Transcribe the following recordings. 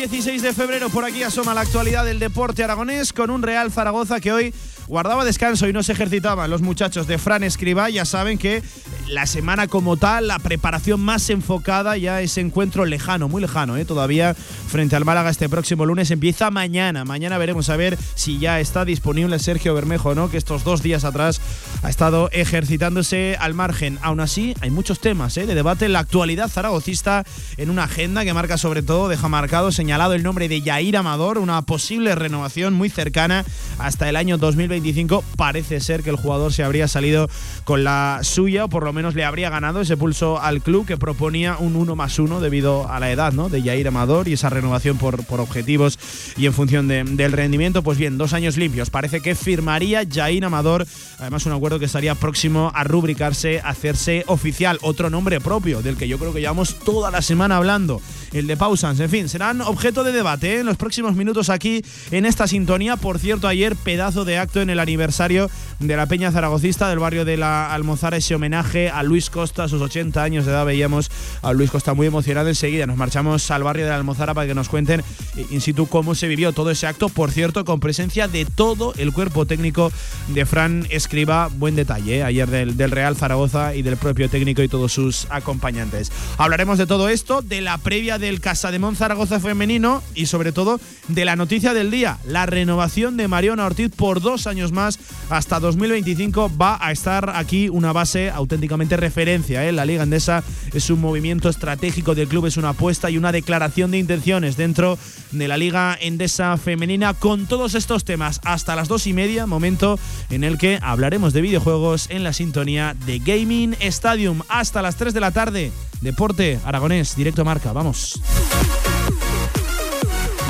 16 de febrero. Por aquí asoma la actualidad del deporte aragonés con un Real Zaragoza que hoy guardaba descanso y no se ejercitaban. Los muchachos de Fran Escriba ya saben que la semana como tal, la preparación más enfocada ya ese encuentro lejano, muy lejano, ¿eh? todavía frente al Málaga este próximo lunes empieza mañana. Mañana veremos a ver si ya está disponible Sergio Bermejo, ¿no? Que estos dos días atrás ha estado ejercitándose al margen. Aún así, hay muchos temas ¿eh? de debate en la actualidad zaragocista en una agenda que marca sobre todo, deja marcado, señalado el nombre de Yair Amador, una posible renovación muy cercana hasta el año 2025. Parece ser que el jugador se habría salido con la suya o por lo menos le habría ganado ese pulso al club que proponía un 1 más 1 debido a la edad ¿no? de Jair Amador y esa renovación por, por objetivos y en función del rendimiento. Pues bien, dos años limpios. Parece que firmaría Jair Amador, además un acuerdo que estaría próximo a rubricarse, a hacerse oficial. Otro nombre propio del que yo creo que llevamos toda la semana hablando, el de Pausans. En fin, serán objeto de debate ¿eh? en los próximos minutos aquí en esta sintonía. Por cierto, ayer pedazo de acto en el aniversario de la Peña Zaragocista del barrio de la Almozara, ese homenaje a Luis Costa, sus 80 años de edad, veíamos a Luis Costa muy emocionado. Enseguida nos marchamos al barrio de la Almozara para que nos cuenten eh, in situ cómo se vivió todo ese acto. Por cierto, con presencia de todo el cuerpo técnico de Fran Escriba. Buen detalle eh, ayer del, del Real Zaragoza y del propio técnico y todos sus acompañantes. Hablaremos de todo esto, de la previa del Casa de Mon Zaragoza femenino y sobre todo de la noticia del día, la renovación de Mariona Ortiz por dos años más hasta 2025 va a estar aquí una base auténticamente referencia. ¿eh? La Liga Endesa es un movimiento estratégico del club, es una apuesta y una declaración de intenciones dentro de la Liga Endesa Femenina con todos estos temas hasta las dos y media, momento en el que hablaremos de videojuegos en la sintonía de Gaming Stadium hasta las 3 de la tarde. Deporte Aragonés, directo Marca, vamos.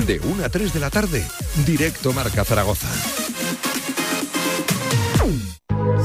De 1 a 3 de la tarde, directo Marca Zaragoza.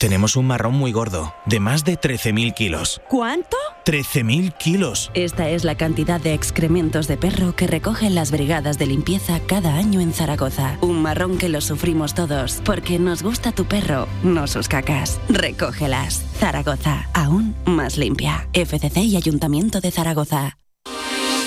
Tenemos un marrón muy gordo, de más de 13.000 kilos. ¿Cuánto? 13.000 kilos. Esta es la cantidad de excrementos de perro que recogen las brigadas de limpieza cada año en Zaragoza. Un marrón que lo sufrimos todos, porque nos gusta tu perro, no sus cacas. Recógelas. Zaragoza, aún más limpia. FCC y Ayuntamiento de Zaragoza.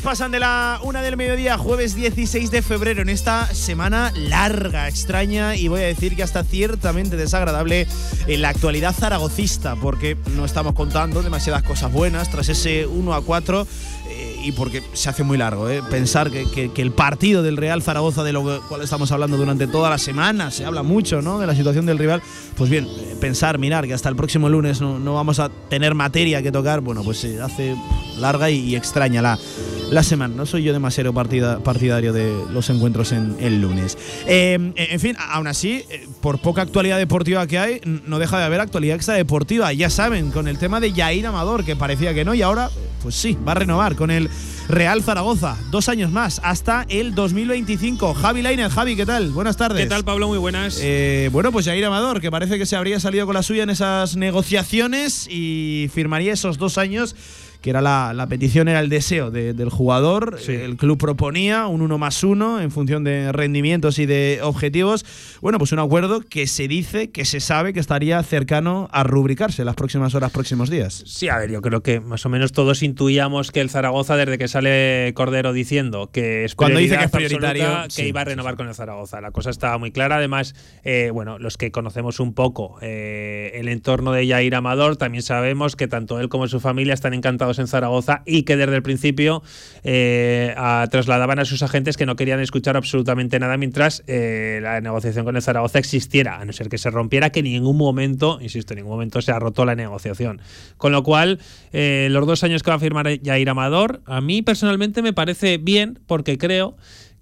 Pasan de la una del mediodía, jueves 16 de febrero, en esta semana larga, extraña y voy a decir que hasta ciertamente desagradable en la actualidad zaragocista, porque no estamos contando demasiadas cosas buenas tras ese 1 a 4 y porque se hace muy largo. ¿eh? Pensar que, el partido del Real Zaragoza, de lo cual estamos hablando durante toda la semana, se habla mucho ¿no? de la situación del rival, pues bien, pensar, mirar que hasta el próximo lunes no, vamos a tener materia que tocar, bueno, pues se hace larga y, extraña la, la semana. No soy yo demasiado partidario de los encuentros en el lunes. Em, en fin, aún así, eh, por poca actualidad deportiva que hay, no deja de haber actualidad extradeportiva. Ya saben, con el tema de Yair Amador, que parecía que no, y ahora, pues sí, va a renovar con el Real Zaragoza. Dos años más, hasta el 2025. Javi Lainez, Javi, ¿qué tal? Buenas tardes. ¿Qué tal, Pablo? Muy buenas. Eh, bueno, pues Jair Amador, que parece que se habría salido con la suya en esas negociaciones y firmaría esos dos años que era la, petición, era el deseo del jugador. El club proponía un uno más uno en función de rendimientos y de objetivos. Bueno, pues un acuerdo que se dice, que se sabe que estaría cercano a rubricarse las próximas horas, próximos días. Sí, a ver, yo creo que más o menos todos intuíamos que el Zaragoza, desde que sale Cordero diciendo que es Cuando dice que es prioritario, que iba a renovar con el Zaragoza. La cosa estaba muy clara. Además, eh, bueno, los que conocemos un poco eh, el entorno de Yair Amador, también sabemos que tanto él como su familia están encantados en Zaragoza y que desde el principio eh, trasladaban a sus agentes que no querían escuchar absolutamente nada mientras eh, la negociación con el Zaragoza existiera, a no ser que se rompiera, que en ningún momento, insisto, en ningún momento se ha roto la negociación. Con lo cual, eh, los dos años que va a firmar Jair Amador, a mí personalmente me parece bien porque creo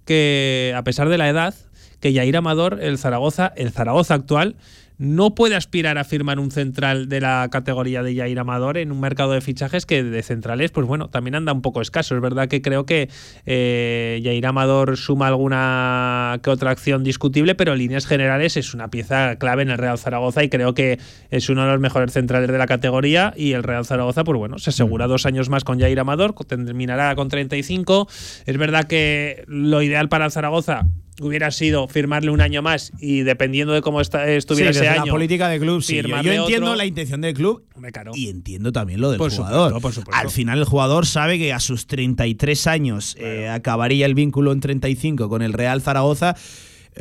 que a pesar de la edad, que Jair Amador, el Zaragoza, el Zaragoza actual, no puede aspirar a firmar un central de la categoría de Jair Amador en un mercado de fichajes que de centrales, pues bueno, también anda un poco escaso. Es verdad que creo que eh, Jair Amador suma alguna que otra acción discutible, pero en líneas generales es una pieza clave en el Real Zaragoza y creo que es uno de los mejores centrales de la categoría y el Real Zaragoza, pues bueno, se asegura mm. dos años más con Jair Amador, terminará con 35. Es verdad que lo ideal para el Zaragoza hubiera sido firmarle un año más y dependiendo de cómo estuviera ese año. La política del club, sí. Yo entiendo la intención del club y entiendo también lo del jugador. Al final el jugador sabe que a sus 33 años eh, acabaría el vínculo en 35 con el Real Zaragoza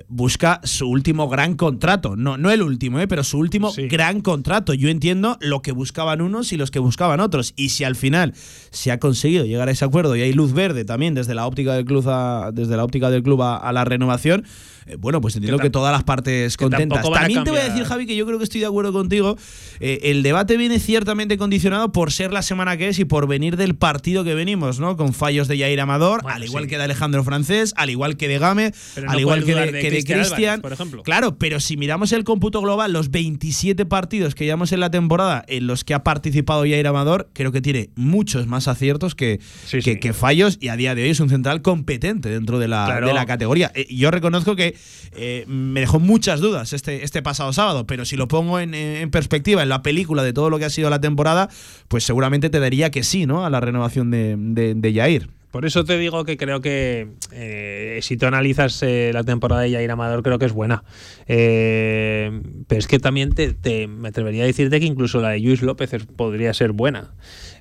busca su último gran contrato. No, no el último, ¿eh? pero su último gran contrato. Yo entiendo lo que buscaban unos y los que buscaban otros. Y si al final se ha conseguido llegar a ese acuerdo y hay luz verde también desde la óptica del club desde la óptica del club a la renovación, eh, bueno, pues entiendo que, todas las partes contentas. También te voy a decir, Javi, que yo creo que estoy de acuerdo contigo. Eh, el debate viene ciertamente condicionado por ser la semana que es y por venir del partido que venimos, ¿no? Con fallos de Jair Amador, al igual que de Alejandro Francés, al igual que de Game, al igual que de, Cristian. Por ejemplo. Claro, pero si miramos el cómputo global, los 27 partidos que llevamos en la temporada en los que ha participado Jair Amador, creo que tiene muchos más aciertos que, que, fallos y a día de hoy es un central competente dentro de la, de la categoría. Eh, yo reconozco que eh, me dejó muchas dudas este, este pasado sábado, pero si lo pongo en, perspectiva, en la película de todo lo que ha sido la temporada, pues seguramente te daría que sí, ¿no? A la renovación de, de, Jair. Por eso te digo que creo que eh, si tú analizas eh, la temporada de Jair Amador, creo que es buena. pero es que también te, me atrevería a decirte que incluso la de Luis López podría ser buena.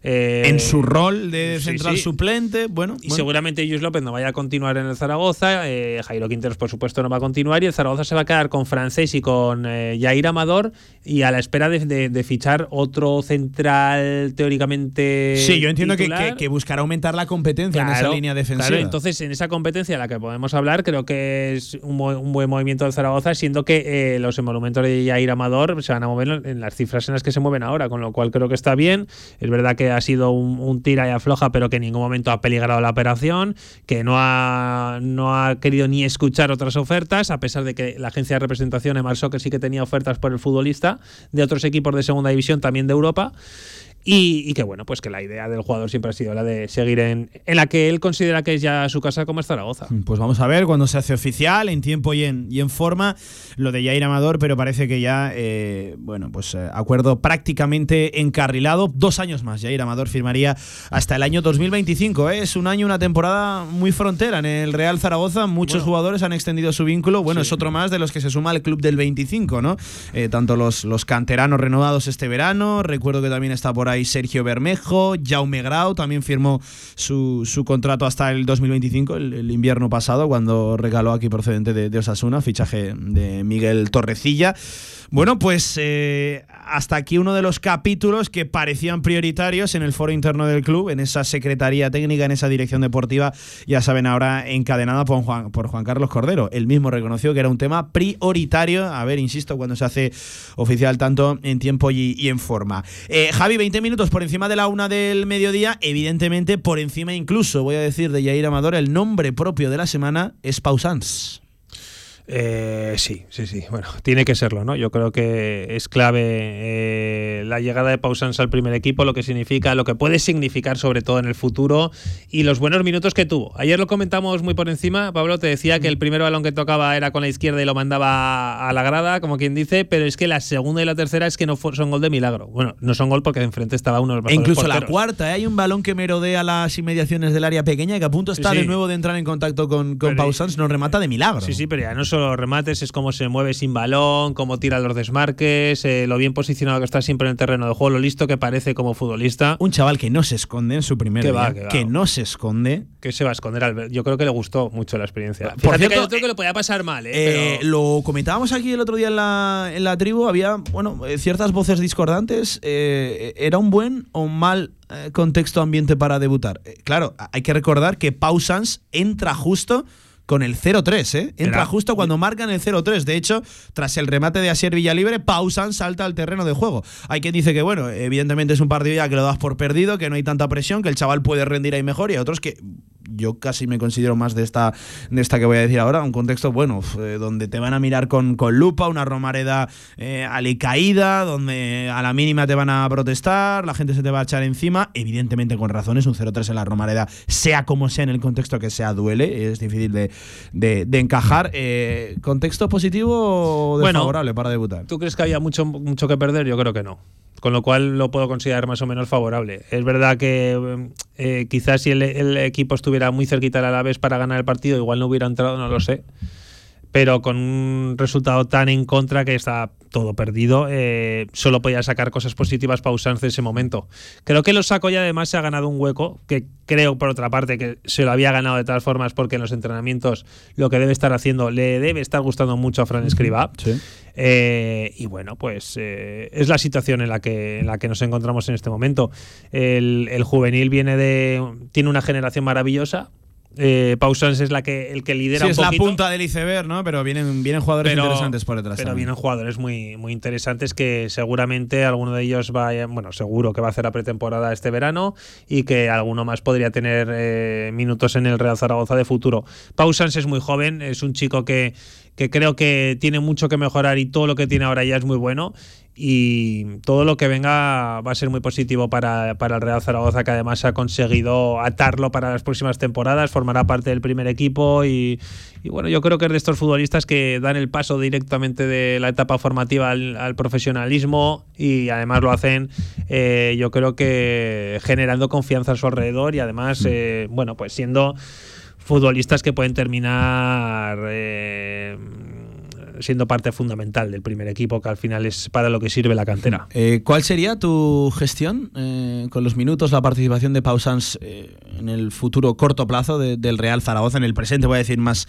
Eh, en su rol de central suplente, bueno. Y seguramente Luis López no vaya a continuar en el Zaragoza, eh, Jairo Quinteros por supuesto no va a continuar y el Zaragoza se va a quedar con Francés y con eh, Jair Amador y a la espera de, fichar otro central teóricamente Sí, yo entiendo que, que, buscará aumentar la competencia en esa línea defensiva. Claro, entonces en esa competencia de la que podemos hablar creo que es un, buen movimiento del Zaragoza, siendo que los emolumentos de Jair Amador se van a mover en las cifras en las que se mueven ahora, con lo cual creo que está bien. Es verdad que ha sido un, tira y afloja, pero que en ningún momento ha peligrado la operación, que no ha, no ha querido ni escuchar otras ofertas, a pesar de que la agencia de representación Emar que sí que tenía ofertas por el futbolista de otros equipos de segunda división, también de Europa. Y, que bueno, pues que la idea del jugador siempre ha sido la de seguir en, en la que él considera que es ya su casa como es Zaragoza. Pues vamos a ver cuando se hace oficial, en tiempo y en, y en forma, lo de Jair Amador, pero parece que ya, eh, bueno, pues eh, acuerdo prácticamente encarrilado. Dos años más, Jair Amador firmaría hasta el año 2025. ¿eh? Es un año, una temporada muy frontera en el Real Zaragoza. Muchos jugadores han extendido su vínculo. Bueno, es otro más de los que se suma al club del 25, ¿no? tanto los, los canteranos renovados este verano, recuerdo que también está por ahí Sergio Bermejo, Jaume Grau también firmó su, contrato hasta el 2025, el, invierno pasado, cuando regaló aquí procedente de, de Osasuna, fichaje de Miguel Torrecilla. Bueno, pues eh, hasta aquí uno de los capítulos que parecían prioritarios en el foro interno del club, en esa secretaría técnica, en esa dirección deportiva, ya saben, ahora encadenada por Juan, por Juan Carlos Cordero. Él mismo reconoció que era un tema prioritario, a ver, insisto, cuando se hace oficial tanto en tiempo y, en forma. Eh, Javi, 20 minutos por encima de la una del mediodía, evidentemente por encima incluso, voy a decir, de Yair Amador, el nombre propio de la semana es Pausans. Eh, sí, sí, sí. Bueno, tiene que serlo, ¿no? Yo creo que es clave eh, la llegada de Pausans al primer equipo, lo que significa, lo que puede significar sobre todo en el futuro y los buenos minutos que tuvo. Ayer lo comentamos muy por encima. Pablo te decía que el primer balón que tocaba era con la izquierda y lo mandaba a la grada, como quien dice, pero es que la segunda y la tercera es que no son gol de milagro. Bueno, no son gol porque enfrente estaba uno de los e incluso la cuarta, ¿eh? hay un balón que merodea las inmediaciones del área pequeña y que a punto está de nuevo de entrar en contacto con, con Pausans, nos remata de milagro. Sí, sí, pero ya no los remates, es cómo se mueve sin balón, cómo tira los desmarques, eh, lo bien posicionado que está siempre en el terreno de juego, lo listo que parece como futbolista. Un chaval que no se esconde en su primer día, que, no se esconde. Que se va a esconder, yo creo que le gustó mucho la experiencia. Por cierto, que creo que lo podía pasar mal, ¿eh? eh Lo comentábamos aquí el otro día en la, en la tribu, había, bueno, ciertas voces discordantes. ¿Era un buen o un mal contexto ambiente para debutar? claro, hay que recordar que Pausans entra justo con el 0-3, ¿eh? Entra justo cuando marcan el 0-3. De hecho, tras el remate de Asier Villalibre, Pausan salta al terreno de juego. Hay quien dice que, bueno, evidentemente es un partido ya que lo das por perdido, que no hay tanta presión, que el chaval puede rendir ahí mejor, y hay otros que yo casi me considero más de esta, de esta que voy a decir ahora, un contexto, bueno, eh, donde te van a mirar con, con lupa, una romareda eh, alicaída, donde a la mínima te van a protestar, la gente se te va a echar encima, evidentemente con razones, un 0-3 en la romareda, sea como sea en el contexto que sea, duele, es difícil de, de, encajar. Eh, ¿Contexto positivo o desfavorable para debutar? ¿Tú crees que había mucho, mucho que perder? Yo creo que no con lo cual lo puedo considerar más o menos favorable. Es verdad que eh, quizás si el, equipo estuviera muy cerquita a la vez para ganar el partido, igual no hubiera entrado, no lo sé pero con un resultado tan en contra que está todo perdido, eh, solo podía sacar cosas positivas para usarse en ese momento. Creo que lo saco y además se ha ganado un hueco, que creo por otra parte que se lo había ganado de todas formas porque en los entrenamientos lo que debe estar haciendo le debe estar gustando mucho a Fran Escriba. Eh, y bueno, pues eh, es la situación en la, que, en la que nos encontramos en este momento. El, el juvenil viene de. tiene una generación maravillosa, eh, Pausans es la que, el que lidera sí, es la punta del iceberg, ¿no? Pero vienen, vienen jugadores interesantes por detrás. Pero vienen jugadores muy, muy interesantes que seguramente alguno de ellos va bueno, seguro que va a hacer la pretemporada este verano y que alguno más podría tener eh, minutos en el Real Zaragoza de futuro. Pausans es muy joven, es un chico que, que creo que tiene mucho que mejorar y todo lo que tiene ahora ya es muy bueno y todo lo que venga va a ser muy positivo para, el Real Zaragoza, que además ha conseguido atarlo para las próximas temporadas, formará parte del primer equipo y, bueno, yo creo que es de estos futbolistas que dan el paso directamente de la etapa formativa al, profesionalismo y además lo hacen, eh, yo creo que generando confianza a su alrededor y además, mm. eh, bueno, pues siendo futbolistas que pueden terminar... Eh, siendo parte fundamental del primer equipo, que al final es para lo que sirve la cantera. Eh, ¿Cuál sería tu gestión eh, con los minutos, la participación de Pausans eh, en el futuro corto plazo del Real Zaragoza, en el presente, voy a decir más,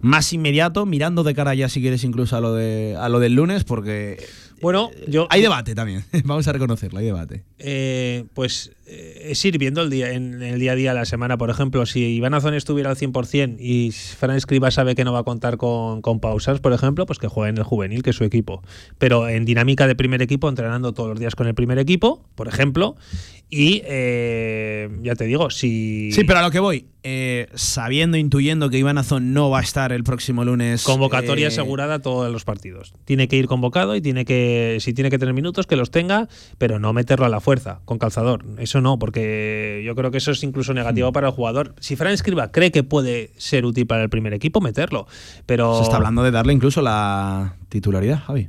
más inmediato, mirando de cara ya si quieres incluso a lo, de, a lo del lunes, porque bueno, yo. Hay debate también, vamos a reconocerlo, hay debate. Eh, pues eh, es ir viendo el día, en, el día a día, la semana, por ejemplo, si Iván Azón estuviera al 100% y Fran Escriba sabe que no va a contar con, pausas, por ejemplo, pues que juegue en el juvenil, que es su equipo. Pero en dinámica de primer equipo, entrenando todos los días con el primer equipo, por ejemplo, y eh, ya te digo, si. Sí, pero a lo que voy, eh, sabiendo, intuyendo que Iván Azón no va a estar el próximo lunes. Convocatoria eh, asegurada a todos los partidos. Tiene que ir convocado y tiene que, si tiene que tener minutos, que los tenga, pero no meterlo a la fuerza, con calzador. Eso no, porque yo creo que eso es incluso negativo para el jugador. Si Fran Escriba cree que puede ser útil para el primer equipo, meterlo. Pero. Se está hablando de darle incluso la titularidad, Javi.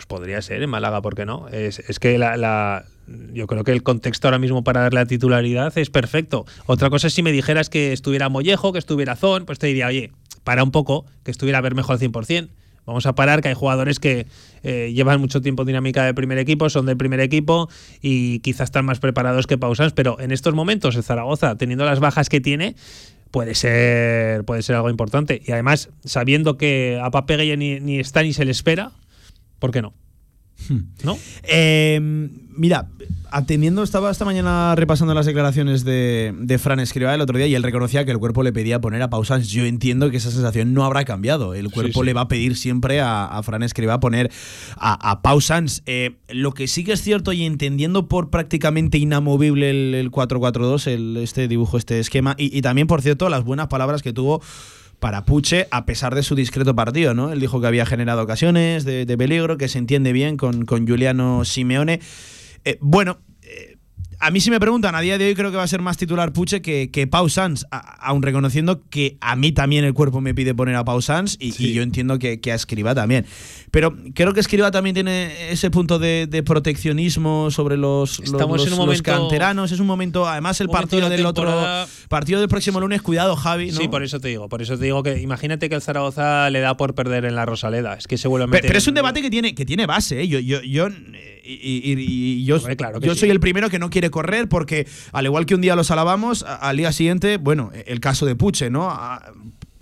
Pues podría ser en Málaga, ¿por qué no? Es, que la, yo creo que el contexto ahora mismo para darle la titularidad es perfecto. Otra cosa es si me dijeras que estuviera Mollejo, que estuviera Zon, pues te diría, oye, para un poco, que estuviera Bermejo al 100%. Vamos a parar, que hay jugadores que eh, llevan mucho tiempo dinámica del primer equipo, son del primer equipo y quizás están más preparados que Pausans, pero en estos momentos el Zaragoza, teniendo las bajas que tiene, puede ser, puede ser algo importante. Y además, sabiendo que a Papegue ni, ni está ni se le espera, ¿por qué no? ¿No? Eh, mira, atendiendo, estaba esta mañana repasando las declaraciones de, de Fran Escribá el otro día y él reconocía que el cuerpo le pedía poner a Pausans. Yo entiendo que esa sensación no habrá cambiado. El cuerpo sí. le va a pedir siempre a, a Fran Escribá poner a, a Pausans. Eh, lo que sí que es cierto y entendiendo por prácticamente inamovible el, el 4-4-2, el- este dibujo, este esquema, y, y también, por cierto, las buenas palabras que tuvo para Puche, a pesar de su discreto partido, ¿no? Él dijo que había generado ocasiones de, de peligro, que se entiende bien con, con Juliano Simeone. Eh, bueno, a mí si me preguntan, a día de hoy creo que va a ser más titular Puche que, que Pau Sanz, aun reconociendo que a mí también el cuerpo me pide poner a Pau Sanz y, y yo entiendo que, que a Escriba también. Pero creo que Escriba también tiene ese punto de, de proteccionismo sobre los, Estamos los- en un los momento- canteranos. Es un momento, además el momento partido de del otro partido del próximo lunes, cuidado Javi. ¿no? Sí, por eso te digo. Por eso te digo que imagínate que el Zaragoza le da por perder en la Rosaleda. Es que se vuelve a Pe- meter. Pero, es un debate que tiene, que tiene base. ¿eh? Yo, yo, yo, eh, y, y- y yo, claro yo sí. soy el primero que no quiere correr porque, al igual que un día los alabamos, al día siguiente, bueno, el caso de Puche, ¿no? A-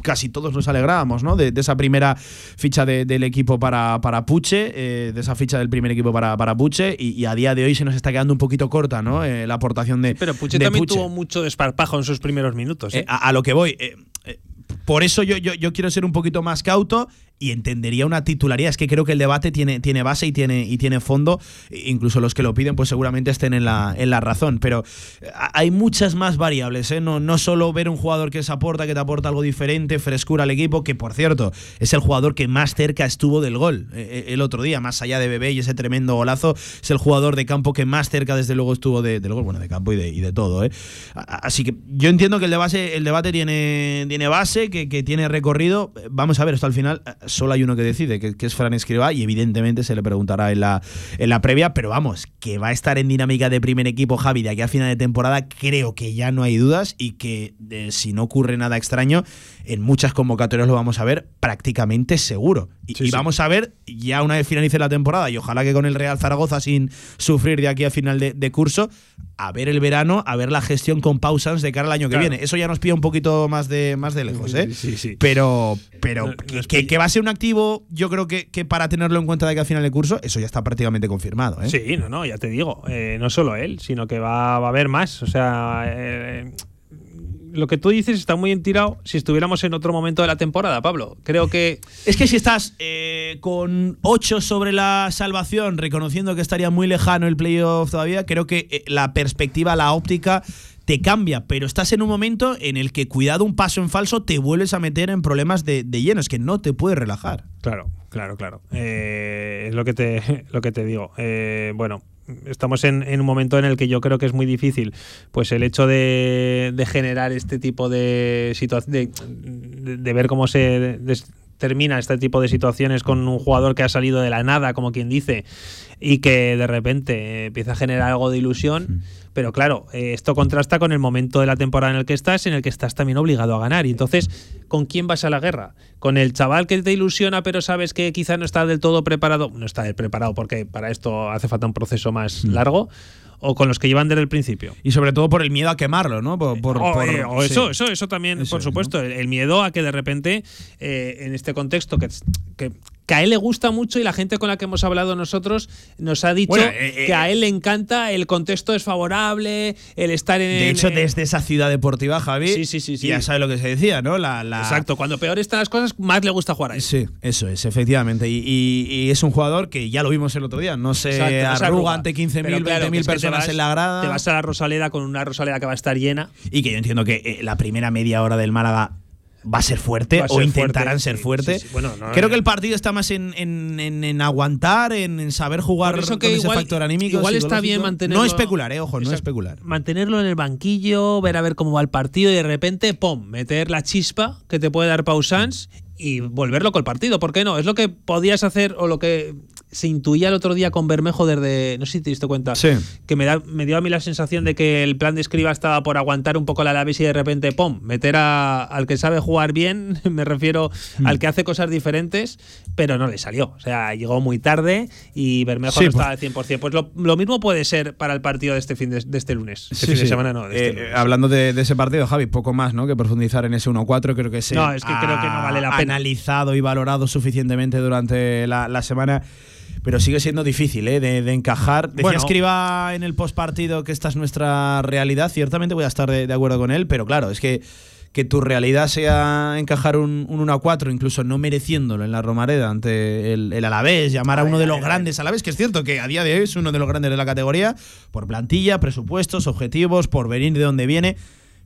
casi todos nos alegrábamos, ¿no? De, de esa primera ficha de- del equipo para, para Puche, eh, de esa ficha del primer equipo para, para Puche, y, y a día de hoy se nos está quedando un poquito corta, ¿no? Eh, la aportación de. Pero Puche de también Puche. tuvo mucho desparpajo en sus primeros minutos. ¿eh? A, a lo que voy. por eso yo, yo, yo quiero ser un poquito más cauto y entendería una titularidad. Es que creo que el debate tiene, tiene base y tiene, y tiene fondo. Incluso los que lo piden, pues seguramente estén en la, en la razón. Pero eh, hay muchas más variables. ¿eh? No, no solo ver un jugador que se aporta, que te aporta algo diferente, frescura al equipo, que por cierto, es el jugador que más cerca estuvo del gol eh, el otro día, más allá de Bebé y ese tremendo golazo. Es el jugador de campo que más cerca, desde luego, estuvo de- del gol. Bueno, de campo y de, y de todo. ¿eh? Así que yo entiendo que el debate, el debate tiene, tiene base, que, que tiene recorrido. Vamos a ver, esto al final eh, solo hay uno que decide, que, que es Fran Escribá, y evidentemente se le preguntará en la, en la previa, pero vamos, que va a estar en dinámica de primer equipo Javi de aquí a final de temporada, creo que ya no hay dudas y que eh, si no ocurre nada extraño, en muchas convocatorias lo vamos a ver prácticamente seguro. Y, Sí, y sí. vamos a ver ya una vez finalice la temporada, y ojalá que con el Real Zaragoza sin sufrir de aquí a final de, de curso, a ver el verano, a ver la gestión con pausas de cara al año que viene. Eso ya nos pilla un poquito más de, más de lejos, ¿eh? Sí, sí. Pero, pero No- que, que- que va a ser un activo, yo creo que, que para tenerlo en cuenta de aquí a final de curso, eso ya está prácticamente confirmado, ¿eh? Sí, no, no, ya te digo. eh, no solo él, sino que va, va a haber más. O sea, eh, lo que tú dices está muy entirado si estuviéramos en otro momento de la temporada, Pablo. Creo que. Es que si estás eh, con 8 sobre la salvación, reconociendo que estaría muy lejano el playoff todavía, creo que eh, la perspectiva, la óptica te cambia, pero estás en un momento en el que cuidado un paso en falso te vuelves a meter en problemas de, de lleno, es que no te puedes relajar. Claro, claro, claro. Eh, es lo que te, lo que te digo. Eh, bueno, estamos en, en un momento en el que yo creo que es muy difícil, pues el hecho de, de generar este tipo de situaciones, de, de- de ver cómo se termina este tipo de situaciones con un jugador que ha salido de la nada, como quien dice, y que de repente empieza a generar algo de ilusión. Pero claro, eh, esto contrasta con el momento de la temporada en el que estás, en el que estás también obligado a ganar. Y entonces, ¿con quién vas a la guerra? ¿Con el chaval que te ilusiona, pero sabes que quizá no está del todo preparado? No está preparado porque para esto hace falta un proceso más largo. ¿O con los que llevan desde el principio? Y sobre todo por el miedo a quemarlo, ¿no? Por, por- o, por- eh, o sí. eso, eso, eso también, Eso por es, supuesto. El, el miedo a que de repente, eh, en este contexto, que, que, que a él le gusta mucho y la gente con la que hemos hablado nosotros nos ha dicho Bueno, eh, eh, que a él le encanta, el contexto es favorable, el estar en. De hecho, desde esa ciudad deportiva, Javi, Sí, sí, sí, sí. ya sabes lo que se decía, ¿no? La, la- Exacto, cuando peor están las cosas, más le gusta jugar ahí. Sí, eso es, efectivamente. Y, y- y es un jugador que ya lo vimos el otro día, no se Exacto, arruga ante 15.000, Pero claro, 20.000 que es que te personas vas- en la grada. Te vas a la Rosaleda con una Rosaleda que va a estar llena. Y que yo entiendo que eh, la primera media hora del Málaga va a ser fuerte o intentarán fuerte, ser fuerte. sí, sí. Bueno, no, Creo que el partido está más en, en- en- en aguantar, en, saber jugar Por eso con que ese igual- factor anímico. igual está bien mantenerlo- No especular, eh, ojo, no especular. Mantenerlo en el banquillo, ver a ver cómo va el partido y de repente, ¡pum! meter la chispa que te puede dar Pausans y volverlo con el partido. ¿Por qué no? Es lo que podías hacer o lo que se intuía el otro día con Bermejo desde. No sé si te diste cuenta. Sí. Que me, da, me dio a mí la sensación de que el plan de escriba estaba por aguantar un poco la Alaves y de repente, ¡pum! meter a- al que sabe jugar bien, me refiero Mm. al que hace cosas diferentes, pero no le salió. O sea, llegó muy tarde y Bermejo Sí, no pues- estaba al 100%. Pues lo, lo mismo puede ser para el partido de este fin de, de este lunes. Este Sí, fin de semana no. de este Eh, lunes. hablando de, de ese partido, Javi, poco más ¿no? que profundizar en ese 1-4. Creo que se No, es que creo que no vale la pena. analizado y valorado suficientemente durante la, la semana. Pero sigue siendo difícil ¿eh? de, de encajar. Decía Bueno. Escriba en el postpartido que esta es nuestra realidad. Ciertamente voy a estar de, de acuerdo con él, pero claro, es que que tu realidad sea encajar un, un 1 a 4, incluso no mereciéndolo en la Romareda ante el, el Alavés, llamar a uno de los grandes Alavés, que es cierto que a día de hoy es uno de los grandes de la categoría, por plantilla, presupuestos, objetivos, por venir de donde viene,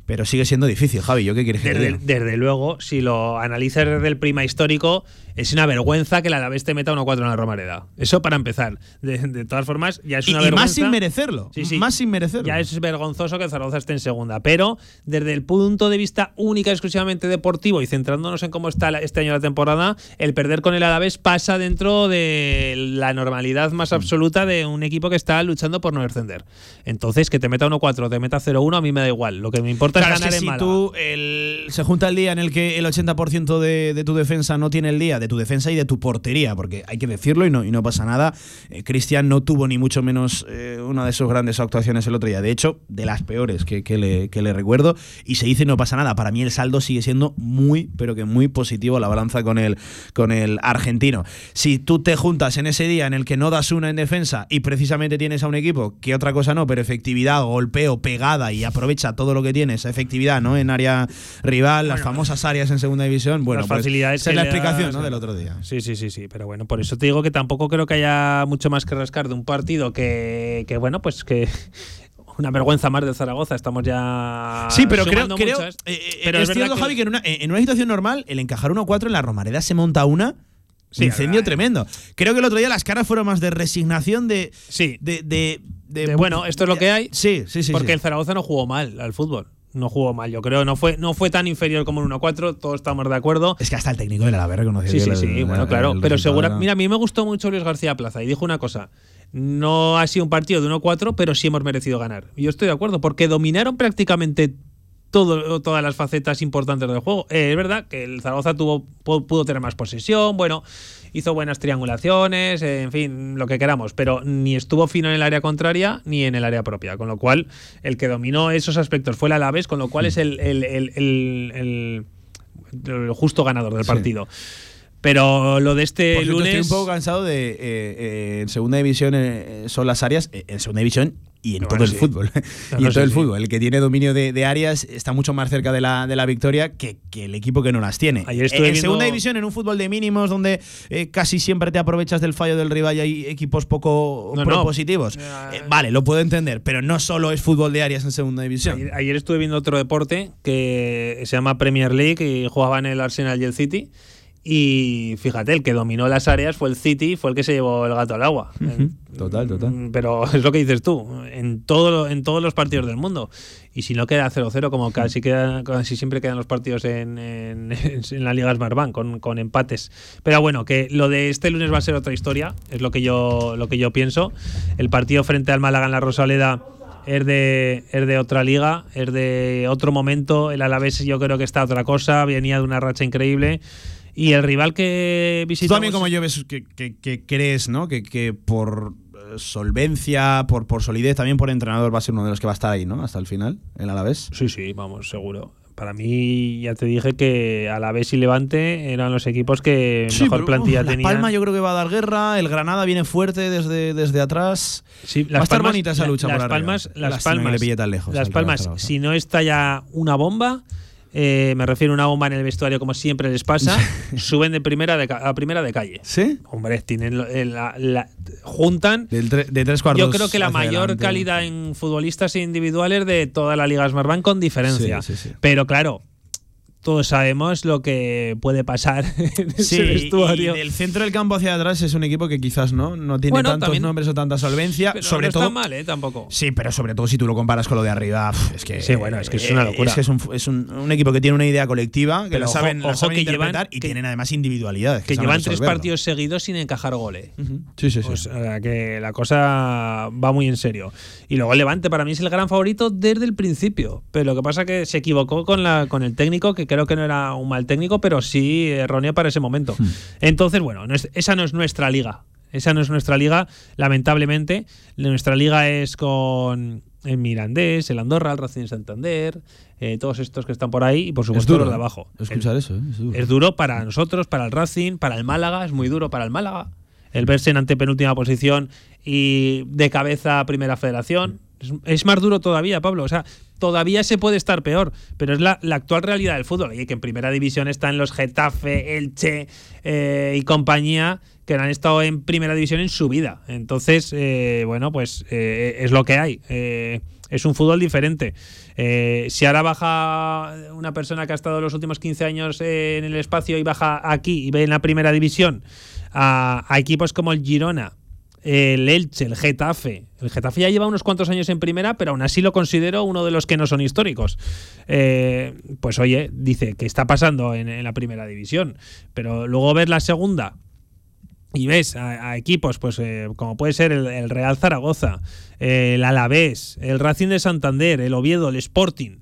pero sigue siendo difícil, Javi. ¿Yo qué quieres Desde, desde luego, si lo analizas desde el prima histórico, es una vergüenza que la Alavés te meta 1-4 en la Romareda. Eso para empezar. De, de todas formas, ya es Y, una y vergüenza. más sin merecerlo. Sí, sí. Más sin merecerlo. Ya es vergonzoso que Zaragoza esté en segunda. Pero desde el punto de vista única y exclusivamente deportivo y centrándonos en cómo está la- este año la temporada, el perder con el Alavés pasa dentro de la normalidad Mm. más absoluta de un equipo que está luchando por no descender. Entonces, que te meta 1-4 te meta 0-1, a mí me da igual. Lo que me importa Claro, es es que ganar en si Málaga. tú el- se junta el día en el que el 80% de, de tu defensa no tiene el día, de tu defensa y de tu portería, porque hay que decirlo y no, y no pasa nada. eh, Cristian no tuvo ni mucho menos eh, una de sus grandes actuaciones el otro día. De hecho, de las peores que, que le, que le recuerdo. Y se dice no pasa nada. Para mí el saldo sigue siendo muy, pero que muy positivo la balanza con el, con el argentino. Si tú te juntas en ese día en el que no das una en defensa y precisamente tienes a un equipo que otra cosa no, pero efectividad, golpeo, pegada y aprovecha todo lo que tiene, esa efectividad ¿no? en área rival, las famosas áreas en segunda división, bueno, Las pues facilidades esa es la explicación das, ¿no? Del otro día. Sí, sí, sí, sí, pero bueno, por eso te digo que tampoco creo que haya mucho más que rascar de un partido que, que bueno, pues que una vergüenza más de Zaragoza, estamos ya Sí, pero creo, creo muchas, eh, eh, pero es, verdad cierto, Javi, que en una, en una situación normal, el encajar 1-4 en la Romareda se monta una. Sí, incendio verdad. tremendo. Creo que el otro día las caras fueron más de resignación, de. Sí. De, de, de- De, bueno, esto es lo que hay. Sí, sí, sí. porque sí. el Zaragoza no jugó mal al fútbol. No jugó mal, yo creo. No fue, no fue tan inferior como un 1-4, todos estamos de acuerdo. Es que hasta el técnico del Alavés reconoció Sí, sí, el- sí, el- bueno, el- claro. el Pero resultado segura, era- mira, a mí me gustó mucho Luis García Plaza y dijo una cosa. No ha sido un partido de 1-4, pero sí hemos merecido ganar. Y yo estoy de acuerdo, porque dominaron prácticamente todo, todas las facetas importantes del juego. Eh, es verdad que el Zaragoza tuvo, pu- pudo tener más posesión, bueno, hizo buenas triangulaciones, eh, en fin, lo que queramos, pero ni estuvo fino en el área contraria ni en el área propia. Con lo cual, el que dominó esos aspectos fue el Alavés, con lo cual es el, el- el- el- el- el justo ganador del Sí. partido. Pero lo de este Por cierto, lunes. Estoy un poco cansado de. eh, eh, en segunda división eh, son las áreas. en segunda división y en Bueno, todo el sí. fútbol. No, y no, todo sí, el sí. fútbol. El que tiene dominio de, de áreas está mucho más cerca de la, de la victoria que, que el equipo que no las tiene. Ayer estuve en viendo- segunda división, en un fútbol de mínimos, donde eh, casi siempre te aprovechas del fallo del rival y hay equipos poco No, propositivos. Eh, vale, lo puedo entender, pero no solo es fútbol de áreas en segunda división. Ayer, ayer estuve viendo otro deporte que se llama Premier League y jugaban el Arsenal y el City. Y fíjate, el que dominó las áreas fue el City, fue el que se llevó el gato al agua. En- Total, total. Mm, Pero es lo que dices tú, en, todo, en todos los partidos del mundo. Y si no queda 0-0, como casi, queda, casi siempre quedan los partidos en, en, en la Liga Smartbank, con, con empates. Pero bueno, que lo de este lunes va a ser otra historia, es lo que yo, lo que yo pienso. El partido frente al Málaga en la Rosaleda es de, es de otra liga, es de otro momento. El Alavés yo creo que está a otra cosa, venía de una racha increíble. Y el rival que Tú visitamos... también como yo ves que, que- que crees, ¿no? Que, que por eh, solvencia, por, por solidez, también por entrenador va a ser uno de los que va a estar ahí, ¿no? Hasta el final, el Alavés. Sí, sí, vamos, seguro. Para mí, ya te dije que Alavés y Levante eran los equipos que Sí, mejor pero, plantilla uf, tenían. La Palma yo creo que va a dar guerra, el Granada viene fuerte desde, desde atrás. Sí, va a estar bonita esa lucha las por arriba. palmas, las Lástima palmas, le pille tan lejos las palmas. Si no está ya una bomba, eh, me refiero a una bomba en el vestuario como siempre les pasa, suben de primera de a primera de calle. ¿Sí? Hombre, tienen eh, la- la- juntan. Tre- de tres cuartos. Yo creo que la mayor adelante. calidad en futbolistas individuales de toda la Liga Smartbank con diferencia. Sí, sí, sí. Pero claro, todos sabemos lo que puede pasar en ese Sí, y vestuario. del centro del campo hacia atrás es un equipo que quizás no, no tiene Bueno, tantos también- nombres o tanta solvencia. Pero sobre no todo. está mal, ¿eh? Tampoco. Sí, pero sobre todo si tú lo comparas con lo de arriba, es que. Sí, bueno, es que es una locura. Es que es un, es un- un equipo que tiene una idea colectiva, que Pero la ojo- saben, la ojo saben que llevan- y que- tienen además individualidades. Que llevan tres partidos seguidos sin encajar goles. Sí, sí, sí. O sea, que la cosa va muy en serio. Y luego el Levante para mí es el gran favorito desde el principio. Pero lo que pasa que se equivocó con, la, con el técnico, que creo que no era un mal técnico, pero sí erróneo para ese momento. Hmm. Entonces, bueno, no es- esa no es nuestra liga. Esa no es nuestra liga, lamentablemente. Nuestra liga es con el Mirandés, el Andorra, el Racing Santander, eh, todos estos que están por ahí y por es supuesto duro los de abajo. Escuchar eso, ¿eh? Es duro. Es duro para nosotros, para el Racing, para el Málaga, es muy duro para el Málaga. el verse en antepenúltima posición y de cabeza a primera federación. Es, más duro todavía, Pablo. O sea, todavía se puede estar peor, pero es la, actual realidad del fútbol. Y que en primera división están los Getafe, Elche eh, y compañía que han estado en primera división en su vida. Entonces, eh, bueno, pues eh, es lo que hay. es un fútbol diferente. si ahora baja una persona que ha estado los últimos 15 años en el espacio y baja aquí y ve en la primera división a equipos como el Girona, el Elche, el Getafe. El Getafe ya lleva unos cuantos años en primera, pero aún así lo considero uno de los que no son históricos. Eh, pues oye, dice que está pasando en, la primera división, pero luego ves la segunda y ves a, equipos pues eh, como puede ser el, Real Zaragoza, el Alavés, el Racing de Santander, el Oviedo, el Sporting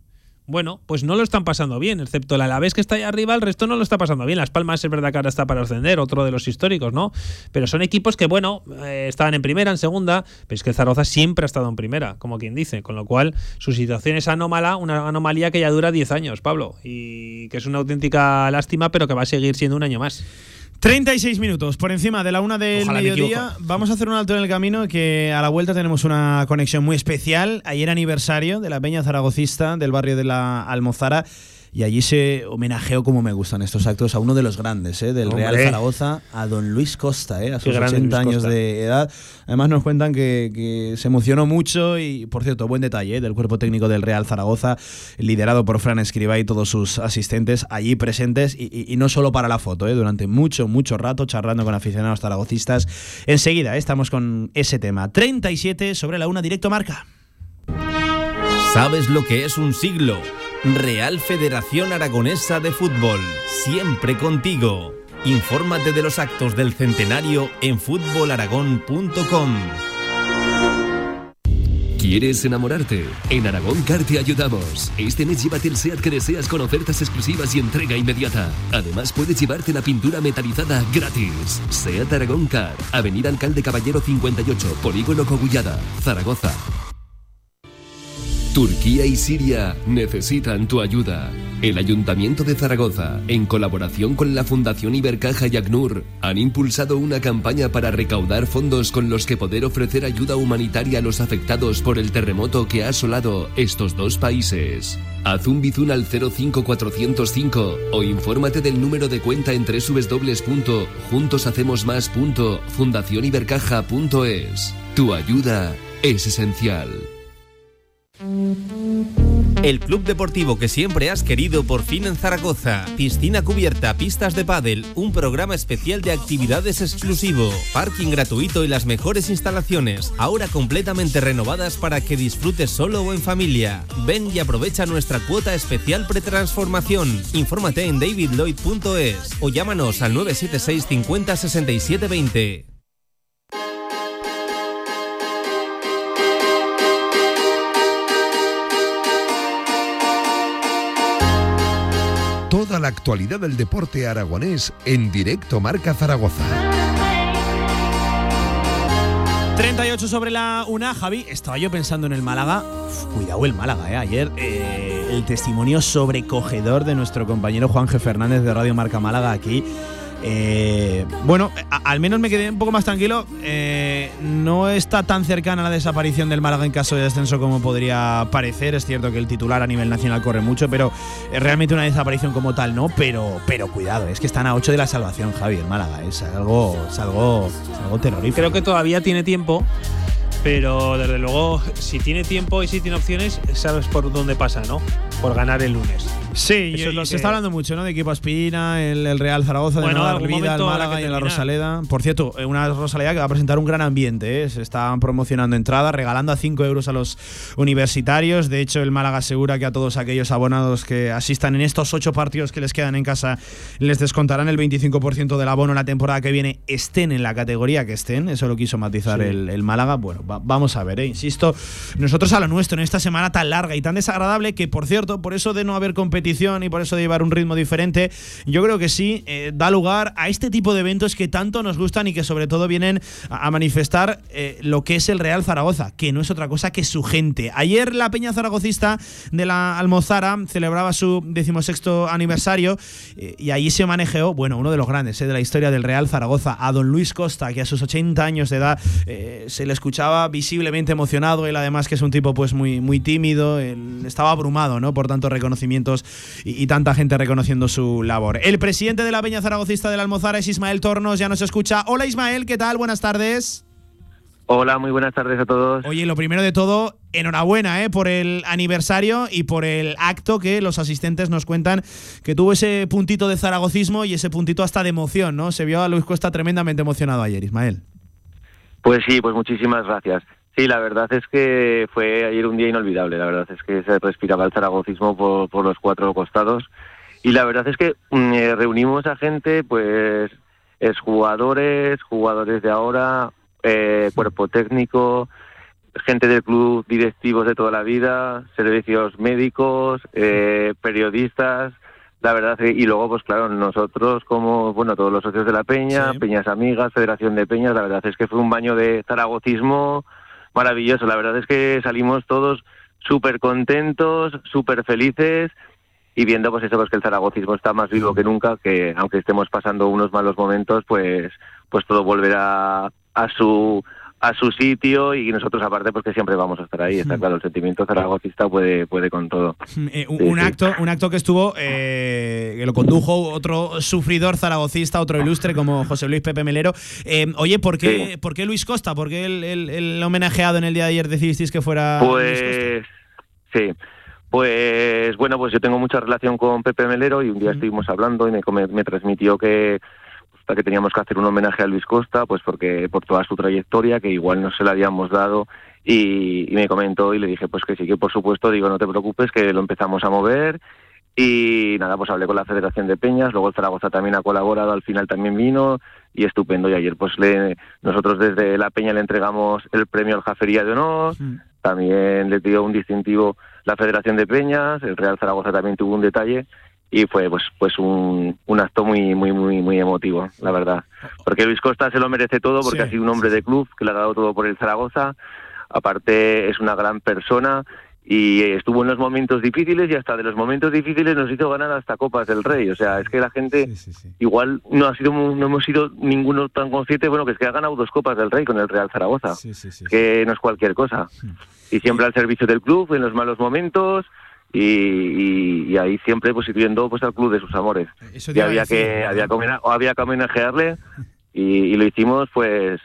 bueno, pues no lo están pasando bien, excepto el Alavés que está ahí arriba, el resto no lo está pasando bien. Las Palmas es verdad que ahora está para ascender, otro de los históricos, ¿no? Pero son equipos que, bueno, eh, estaban en primera, en segunda, pero es que el siempre ha estado en primera, como quien dice, con lo cual su situación es anómala, una anomalía que ya dura 10 años, Pablo, y que es una auténtica lástima, pero que va a seguir siendo un año más. 36 minutos por encima de la una del mediodía. Vamos a hacer un alto en el camino que a la vuelta tenemos una conexión muy especial. Ayer aniversario de la Peña Zaragocista del barrio de la Almozara y allí se homenajeó, como me gustan estos actos, a uno de los grandes ¿eh? del Real Zaragoza, a don Luis Costa, ¿eh? a sus 80 años de edad. Además nos cuentan que, se emocionó mucho y, por cierto, buen detalle ¿eh? del cuerpo técnico del Real Zaragoza, liderado por Fran Escribá y todos sus asistentes allí presentes y, no solo para la foto, ¿eh? durante mucho, mucho rato charlando con aficionados zaragocistas. Enseguida ¿eh? estamos con ese tema. 37 sobre la una directo marca. ¿Sabes lo que es un siglo? Real Federación Aragonesa de Fútbol, siempre contigo. Infórmate de los actos del centenario en fútbolaragón.com. ¿Quieres enamorarte? En Aragón Car te ayudamos. Este mes llévate el SEAT que deseas con ofertas exclusivas y entrega inmediata. Además puedes llevarte la pintura metalizada gratis. SEAT Aragón Car, Avenida Alcalde Caballero 58, Polígono Cogullada, Zaragoza. Turquía y Siria necesitan tu ayuda. El Ayuntamiento de Zaragoza, en colaboración con la Fundación Ibercaja y ACNUR, han impulsado una campaña para recaudar fondos con los que poder ofrecer ayuda humanitaria a los afectados por el terremoto que ha asolado estos dos países. Haz un bizun al 05405 o infórmate del número de cuenta en www.juntoshacemosmas.fundacionibercaja.es. Tu ayuda es esencial. El club deportivo que siempre has querido por fin en Zaragoza. Piscina cubierta, pistas de pádel, un programa especial de actividades exclusivo, parking gratuito y las mejores instalaciones, ahora completamente renovadas para que disfrutes solo o en familia. Ven y aprovecha nuestra cuota especial pretransformación. Infórmate en davidlloyd.es o llámanos al 976 50 67 20. Toda la actualidad del deporte aragonés en directo Marca Zaragoza. 38 sobre la una, Javi. Estaba yo pensando en el Málaga. cuidado el Málaga, ¿eh? Ayer eh, el testimonio sobrecogedor de nuestro compañero Juan G. Fernández de Radio Marca Málaga aquí eh, bueno, al menos me quedé un poco más tranquilo. Eh, no está tan cercana la desaparición del Málaga en caso de descenso como podría parecer. Es cierto que el titular a nivel nacional corre mucho, pero es realmente una desaparición como tal, ¿no? Pero, pero cuidado, es que están a 8 de la salvación, Javi, el Málaga. Es algo, es algo, algo. Creo que todavía tiene tiempo pero desde luego, si tiene tiempo y si tiene opciones, sabes por dónde pasa, ¿no? Por ganar el lunes. Sí, se está hablando mucho, ¿no? De equipo Aspina, el, Real Zaragoza, de Nueva Vida, el Málaga y la Rosaleda. Por cierto, eh, una Rosaleda que va a presentar un gran ambiente, ¿eh? Se están promocionando entradas, regalando a 5 euros a los universitarios. De hecho, el Málaga asegura que a todos aquellos abonados que asistan en estos 8 partidos que les quedan en casa les descontarán el 25% del abono la temporada que viene, estén en la categoría que estén. Eso lo quiso matizar el, Málaga. Bueno, vamos a ver, ¿eh? Insisto, nosotros a lo nuestro en esta semana tan larga y tan desagradable que, por cierto, por eso de no haber competición y por eso de llevar un ritmo diferente, yo creo que sí eh, da lugar a este tipo de eventos que tanto nos gustan y que sobre todo vienen a, manifestar eh, lo que es el Real Zaragoza, que no es otra cosa que su gente. Ayer la Peña Zaragocista de la Almozara celebraba su decimosexto aniversario eh, y ahí se manejó, bueno, uno de los grandes de la historia del Real Zaragoza, a don Luis Costa, que a sus 80 años de edad se le escuchaba visiblemente emocionado, él además que es un tipo pues muy, muy tímido, él estaba abrumado, ¿no? Tantos reconocimientos y, tanta gente reconociendo su labor. El presidente de la Peña Zaragocista del Almozara es Ismael Tornos, ya nos escucha. Hola Ismael, ¿qué tal? Buenas tardes. Hola, muy buenas tardes a todos. Oye, lo primero de todo, enhorabuena ¿eh? por el aniversario y por el acto que los asistentes nos cuentan que tuvo ese puntito de zaragocismo y ese puntito hasta de emoción, ¿no? Se vio a Luis Cuesta tremendamente emocionado ayer, Ismael. Pues sí, pues muchísimas gracias. Sí, la verdad es que fue ayer un día inolvidable. La verdad es que se respiraba el zaragocismo por, los cuatro costados. Y la verdad es que mm, eh, reunimos a gente, pues, es jugadores, jugadores de ahora, eh, cuerpo técnico, gente del club, directivos de toda la vida, servicios médicos, eh, periodistas, la verdad y luego pues claro nosotros como bueno todos los socios de la peña peñas amigas federación de peñas la verdad es que fue un baño de zaragotismo maravilloso. La verdad es que salimos todos súper contentos súper felices y viendo pues eso pues que el zaragocismo está más vivo que nunca que aunque estemos pasando unos malos momentos pues pues todo volverá a su a su sitio y nosotros aparte porque siempre vamos a estar ahí. Está claro el sentimiento zaragocista puede puede con todo. Eh, un, acto un acto que estuvo eh, que lo condujo otro sufridor zaragocista otro ilustre como José Luis Pepe Melero. Eh, oye ¿por qué, ¿por qué Luis Costa? ¿por qué el, homenajeado en el día de ayer decidisteis que fuera pues sí. Pues bueno pues yo tengo mucha relación con Pepe Melero y un día estuvimos hablando y me, me transmitió que que teníamos que hacer un homenaje a Luis Costa, pues porque por toda su trayectoria, que igual no se la habíamos dado, y, me comentó y le dije pues que sí, que por supuesto, digo, no te preocupes, que lo empezamos a mover, y nada, pues hablé con la Federación de Peñas, luego el Zaragoza también ha colaborado, al final también vino, y estupendo, y ayer pues le, nosotros desde la Peña le entregamos el premio al Jafería de Honor, también le dio un distintivo la Federación de Peñas, el Real Zaragoza también tuvo un detalle, y fue pues pues un, un acto muy muy muy muy emotivo la verdad. Porque Luis Costa se lo merece todo porque ha sido un hombre de club que le ha dado todo por el Zaragoza. Aparte es una gran persona y estuvo en los momentos difíciles y hasta de los momentos difíciles nos hizo ganar hasta copas del Rey. O sea es que la gente igual no ha sido no hemos sido ninguno tan consciente bueno que es que ha ganado dos copas del Rey con el Real Zaragoza que no es cualquier cosa. Hmm. y siempre al servicio del club en los malos momentos y, ahí siempre pues sirviendo pues al club de sus amores. y había que había que, había que homenajearle y, y, lo hicimos pues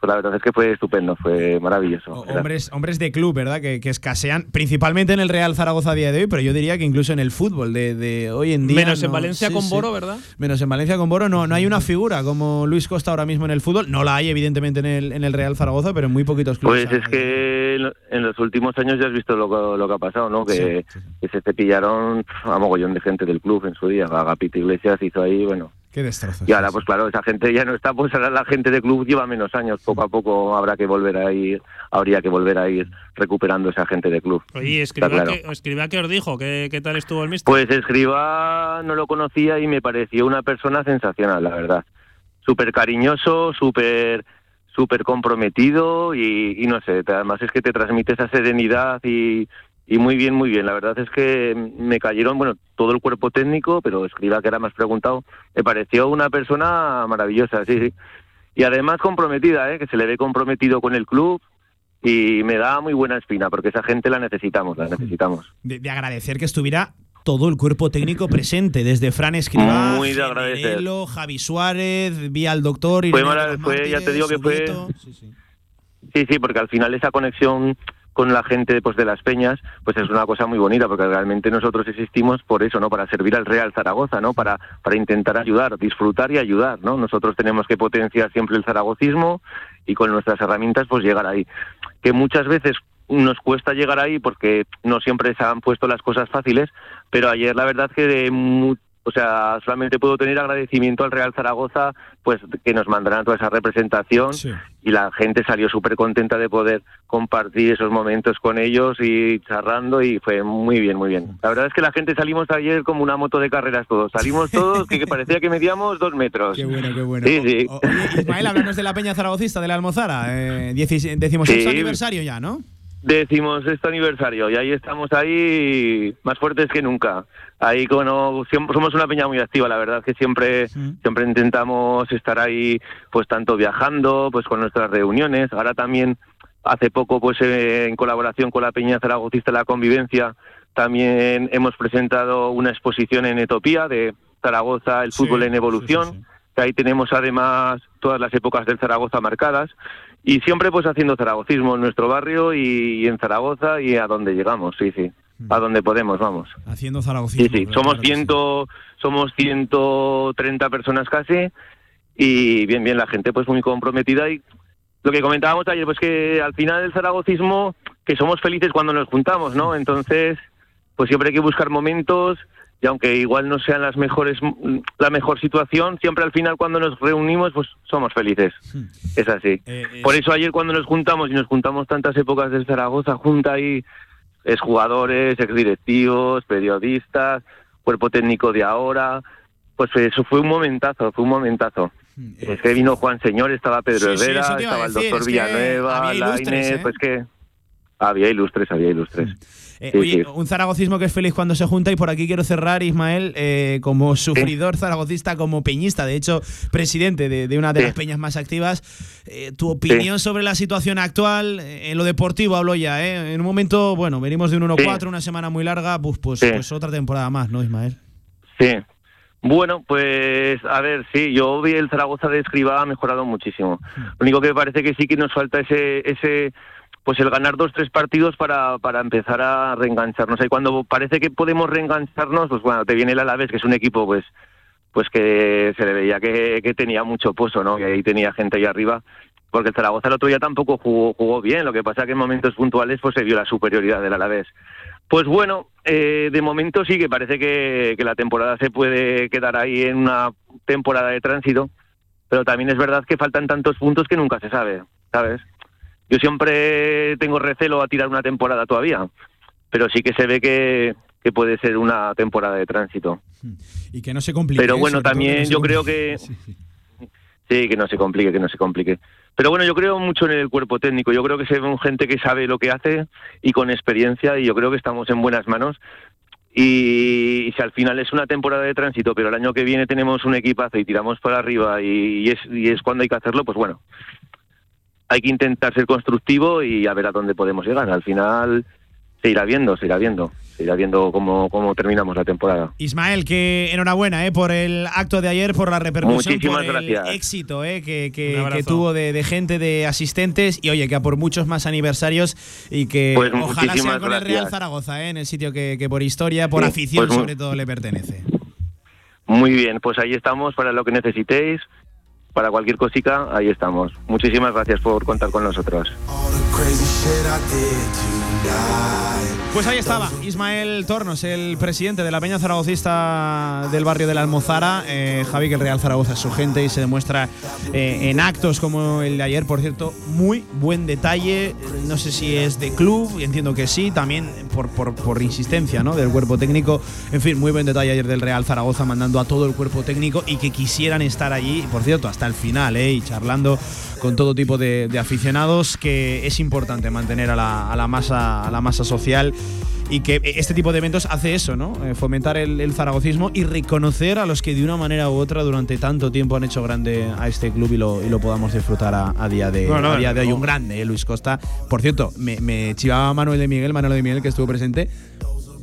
pues la verdad es que fue estupendo, fue maravilloso. hombres, hombres de club, ¿verdad? Que, escasean, principalmente en el Real Zaragoza a día de hoy, pero yo diría que incluso en el fútbol de, hoy en día. Menos en Valencia con Boro, ¿verdad? Menos en Valencia con Boro, no, no hay una figura como Luis Costa ahora mismo en el fútbol. No la hay, evidentemente, en el, en el Real Zaragoza, pero en muy poquitos clubes. Pues es que en los últimos años ya has visto lo, lo que ha pasado, ¿no? Que, que se cepillaron a mogollón de gente del club en su día. Agapito Iglesias hizo ahí, bueno, Qué destrozos. Y ahora, pues claro, esa gente ya no está, pues ahora la gente de club lleva menos años. Poco a poco habrá que volver a ir, habría que volver a ir recuperando esa gente de club. Oye, Escriba, ¿qué, os dijo? ¿Qué, tal estuvo el mister? Pues Escriba no lo conocía y me pareció una persona sensacional, la verdad. Súper cariñoso, súper súper comprometido y, y no sé, además es que te transmite esa serenidad y, y muy bien, muy bien. La verdad es que me cayeron, bueno, todo el cuerpo técnico, pero escriba que era más preguntado, me pareció una persona maravillosa, sí, sí. Y además comprometida, ¿eh? que se le ve comprometido con el club, y me da muy buena espina, porque esa gente la necesitamos, la necesitamos. De, agradecer que estuviera todo el cuerpo técnico presente, desde Fran Escribá, Muy de agradecer. Javi Suárez, vía al doctor. y fue, ya te digo que fue... Sí sí. sí, sí, porque al final esa conexión con la gente pues de las peñas, pues es una cosa muy bonita, porque realmente nosotros existimos por eso, ¿no? Para servir al Real Zaragoza, ¿no? Para, para intentar ayudar, disfrutar y ayudar, ¿no? Nosotros tenemos que potenciar siempre el zaragocismo y con nuestras herramientas pues llegar ahí. Que muchas veces nos cuesta llegar ahí porque no siempre se han puesto las cosas fáciles, pero ayer la verdad que de o sea, solamente puedo tener agradecimiento al Real Zaragoza, pues que nos mandarán toda esa representación Sí. y la gente salió súper contenta de poder compartir esos momentos con ellos y charlando y fue muy bien, muy bien. La verdad es que la gente salimos ayer como una moto de carreras todos, salimos todos que, que parecía que medíamos dos metros. Qué bueno, qué bueno. Sí, sí. O- o- oye, Ismael, háblanos de la Peña Zaragocista de la Almozara. Eh, decimosexto Sí. aniversario ya, ¿no? Decimos este aniversario y ahí estamos ahí más fuertes que nunca. Ahí como somos una peña muy activa, la verdad que siempre Sí. siempre intentamos estar ahí pues tanto viajando, pues con nuestras reuniones. Ahora también hace poco pues eh, en colaboración con la Peña Zaragocista de la Convivencia también hemos presentado una exposición en Etopía de Zaragoza, el Sí, fútbol en evolución. sí. que ahí tenemos además todas las épocas del Zaragoza marcadas y siempre pues haciendo zaragocismo en nuestro barrio y, y en Zaragoza y a donde llegamos, sí, sí, a donde podemos, vamos. Haciendo Zaragocismo. Sí, sí, somos claro que sí. ciento, somos 130 personas casi y bien, bien, la gente pues muy comprometida y lo que comentábamos ayer, pues que al final del zaragocismo, que somos felices cuando nos juntamos, ¿no? Entonces, pues siempre hay que buscar momentos y aunque igual no sean las mejores, la mejor situación, siempre al final cuando nos reunimos, pues somos felices. Es así. Eh, eh, Por eso ayer cuando nos juntamos y nos juntamos tantas épocas del Zaragoza junta ahí exjugadores, exdirectivos, periodistas, cuerpo técnico de ahora, pues eso fue un momentazo, fue un momentazo. eh, Es que vino Juan Señor, estaba Pedro Sí, Herrera, estaba el decir, doctor es Villanueva, Lainez, pues que había ilustres, había ilustres. Eh, Sí, oye, sí. un zaragocismo que es feliz cuando se junta y por aquí quiero cerrar, Ismael, eh, como sufridor zaragocista, como peñista, de hecho, presidente de, de una de Sí. las peñas más activas. eh, tu opinión sobre la situación actual, en lo deportivo hablo ya, eh, en un momento, bueno, venimos de un 1-4, Sí. una semana muy larga, pues, pues, Sí. pues otra temporada más, ¿no, Ismael? Sí. Bueno, pues a ver, sí, yo vi el Zaragoza de Escribá ha mejorado muchísimo. Lo único que me parece que sí que nos falta ese, ese pues el ganar dos, tres partidos para, para empezar a reengancharnos. Y cuando parece que podemos reengancharnos, pues bueno, te viene el Alavés, que es un equipo pues pues que se le veía que, que tenía mucho pozo, ¿no? Y ahí tenía gente ahí arriba. Porque el Zaragoza el otro día tampoco jugó, jugó bien, lo que pasa que en momentos puntuales pues se vio la superioridad del Alavés. Pues bueno, eh, de momento sí que parece que, que la temporada se puede quedar ahí en una temporada de tránsito, pero también es verdad que faltan tantos puntos que nunca se sabe, ¿sabes? Yo siempre tengo recelo a tirar una temporada todavía, pero sí que se ve que, que puede ser una temporada de tránsito. Y que no se complique. Pero ¿eh? bueno, también no yo creo que- Sí, sí. Sí, que no se complique, que no se complique. Pero bueno, yo creo mucho en el cuerpo técnico. Yo creo que se ve gente que sabe lo que hace y con experiencia y yo creo que estamos en buenas manos. Y, si al final es una temporada de tránsito, pero el año que viene tenemos un equipazo y tiramos para arriba y, y es, y es cuando hay que hacerlo, pues bueno, hay que intentar ser constructivo y a ver a dónde podemos llegar. Al final se irá viendo, se irá viendo, se irá viendo cómo, cómo terminamos la temporada. Ismael, que enhorabuena eh, por el acto de ayer, por la repercusión, Muchísimas por el éxito eh, que, tuvo de, de gente, de asistentes y oye, que a por muchos más aniversarios y que Pues ojalá sea con el Real. Zaragoza, eh, en el sitio que, que por historia, por Sí, afición pues sobre todo le pertenece. Muy bien, pues ahí estamos para lo que necesitéis, para cualquier cosica, ahí estamos. Muchísimas gracias por contar con nosotros. Pues ahí estaba, Ismael Tornos, el presidente de la Peña Zaragocista del barrio de la Almozara. Eh, Javi, que el Real Zaragoza es su gente y se demuestra eh, en actos como el de ayer, por cierto. Muy buen detalle. No sé si es de club, entiendo que sí, también por insistencia ¿no? del cuerpo técnico. En fin, muy buen detalle ayer del Real Zaragoza mandando a todo el cuerpo técnico y que quisieran estar allí, por cierto, hasta el final, ¿eh? y charlando con todo tipo de, de aficionados, que es importante mantener a la, a la masa, a la masa social y que este tipo de eventos hace eso, ¿no? Eh, fomentar el, el zaragocismo y reconocer a los que de una manera u otra durante tanto tiempo han hecho grande a este club y lo, y lo podamos disfrutar a, a día de, Bueno, a día de hoy. Un grande, ¿eh? Luis Costa. Por cierto, me, me chivaba Manuel de Miguel, Manuel de Miguel, que estuvo presente.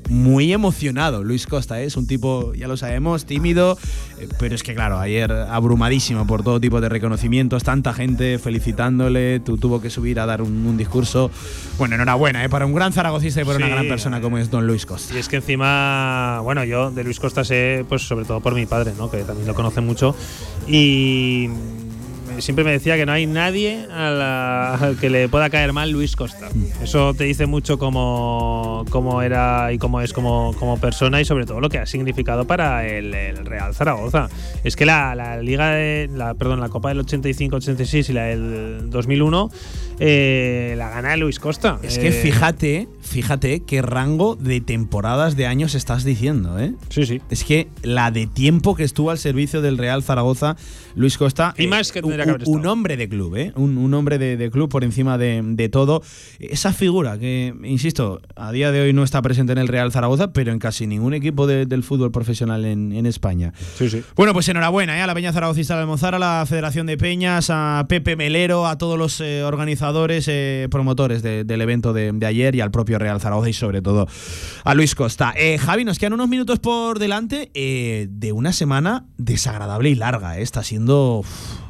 Muy emocionado, Luis Costa, ¿eh? es un tipo, ya lo sabemos, tímido, eh, pero es que claro, ayer abrumadísimo por todo tipo de reconocimientos, tanta gente felicitándole, tu- tuvo que subir a dar un, un discurso. Bueno, enhorabuena, ¿eh? para un gran zaragocista y para una Sí, gran persona como es don Luis Costa. Y es que encima, bueno, yo de Luis Costa sé, pues sobre todo por mi padre, ¿no? Que también lo conoce mucho. Y siempre me decía que no hay nadie a la- al que le pueda caer mal Luis Costa. Eso te dice mucho cómo, cómo era y cómo es como, como persona y sobre todo lo que ha significado para el, el Real Zaragoza. Es que la, la Liga de, la, perdón, la Copa del 85-86 y la del 2001 eh, la gana Luis Costa. Es que Eh, fíjate, fíjate qué rango de temporadas de años estás diciendo, ¿eh? Sí, sí. Es que la de tiempo que estuvo al servicio del Real Zaragoza, Luis Costa. Y más que tendría un hombre de club, ¿eh? Un, un hombre de, de club por encima de, de todo. Esa figura que, insisto, a día de hoy no está presente en el Real Zaragoza, pero en casi ningún equipo de- del fútbol profesional en, en España. Sí, sí. Bueno, pues enhorabuena ¿eh? a la Peña Zaragocista de Almozar, a la Federación de Peñas, a Pepe Melero, a todos los eh, organizadores, eh, promotores de- del evento de, ayer y al propio Real Zaragoza y sobre todo a Luis Costa. Eh, Javi, nos quedan unos minutos por delante de una semana desagradable y larga. eh. Está siendo... uf,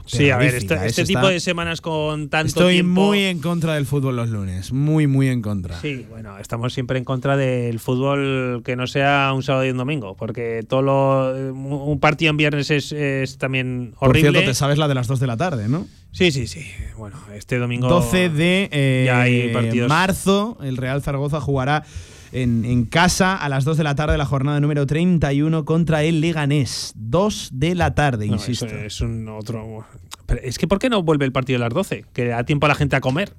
Sí, a ver, este, eh. este tipo está- de semanas con tanto Estoy tiempo. muy en contra del fútbol los lunes, muy, muy en contra. Sí, bueno, estamos siempre en contra del fútbol que no sea un sábado y un domingo, porque todo lo, un partido en viernes es, es también Por horrible. cierto, te sabes la de las 2 de la tarde, ¿no? Sí, sí, sí. Bueno, este domingo 12 de eh, ya hay partidos. marzo, el Real Zaragoza jugará en, en casa a las 2 de la tarde la jornada número 31 contra el Leganés. 2 de la tarde, No, insisto. es un otro. Pero es que ¿por qué no vuelve el partido a las 12? Que da tiempo a la gente a comer.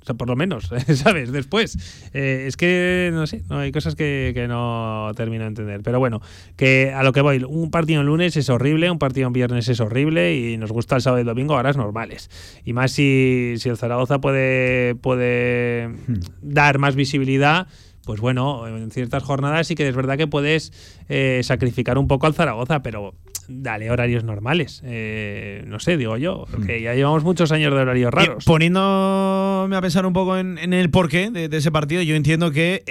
O sea, por lo menos, ¿sabes? Después. Eh, es que, no sé, no, hay cosas que, que no termino de entender. Pero bueno, que a lo que voy, un partido en lunes es horrible, un partido en viernes es horrible y nos gusta el sábado y el domingo a horas normales. Y más si, si el Zaragoza puede, puede dar más visibilidad. Pues bueno, en ciertas jornadas sí que es verdad que puedes eh, sacrificar un poco al Zaragoza, pero dale horarios normales. Eh, no sé, digo yo, porque ya llevamos muchos años de horarios Y raros. poniéndome a pensar un poco en, en el porqué de, de ese partido, yo entiendo que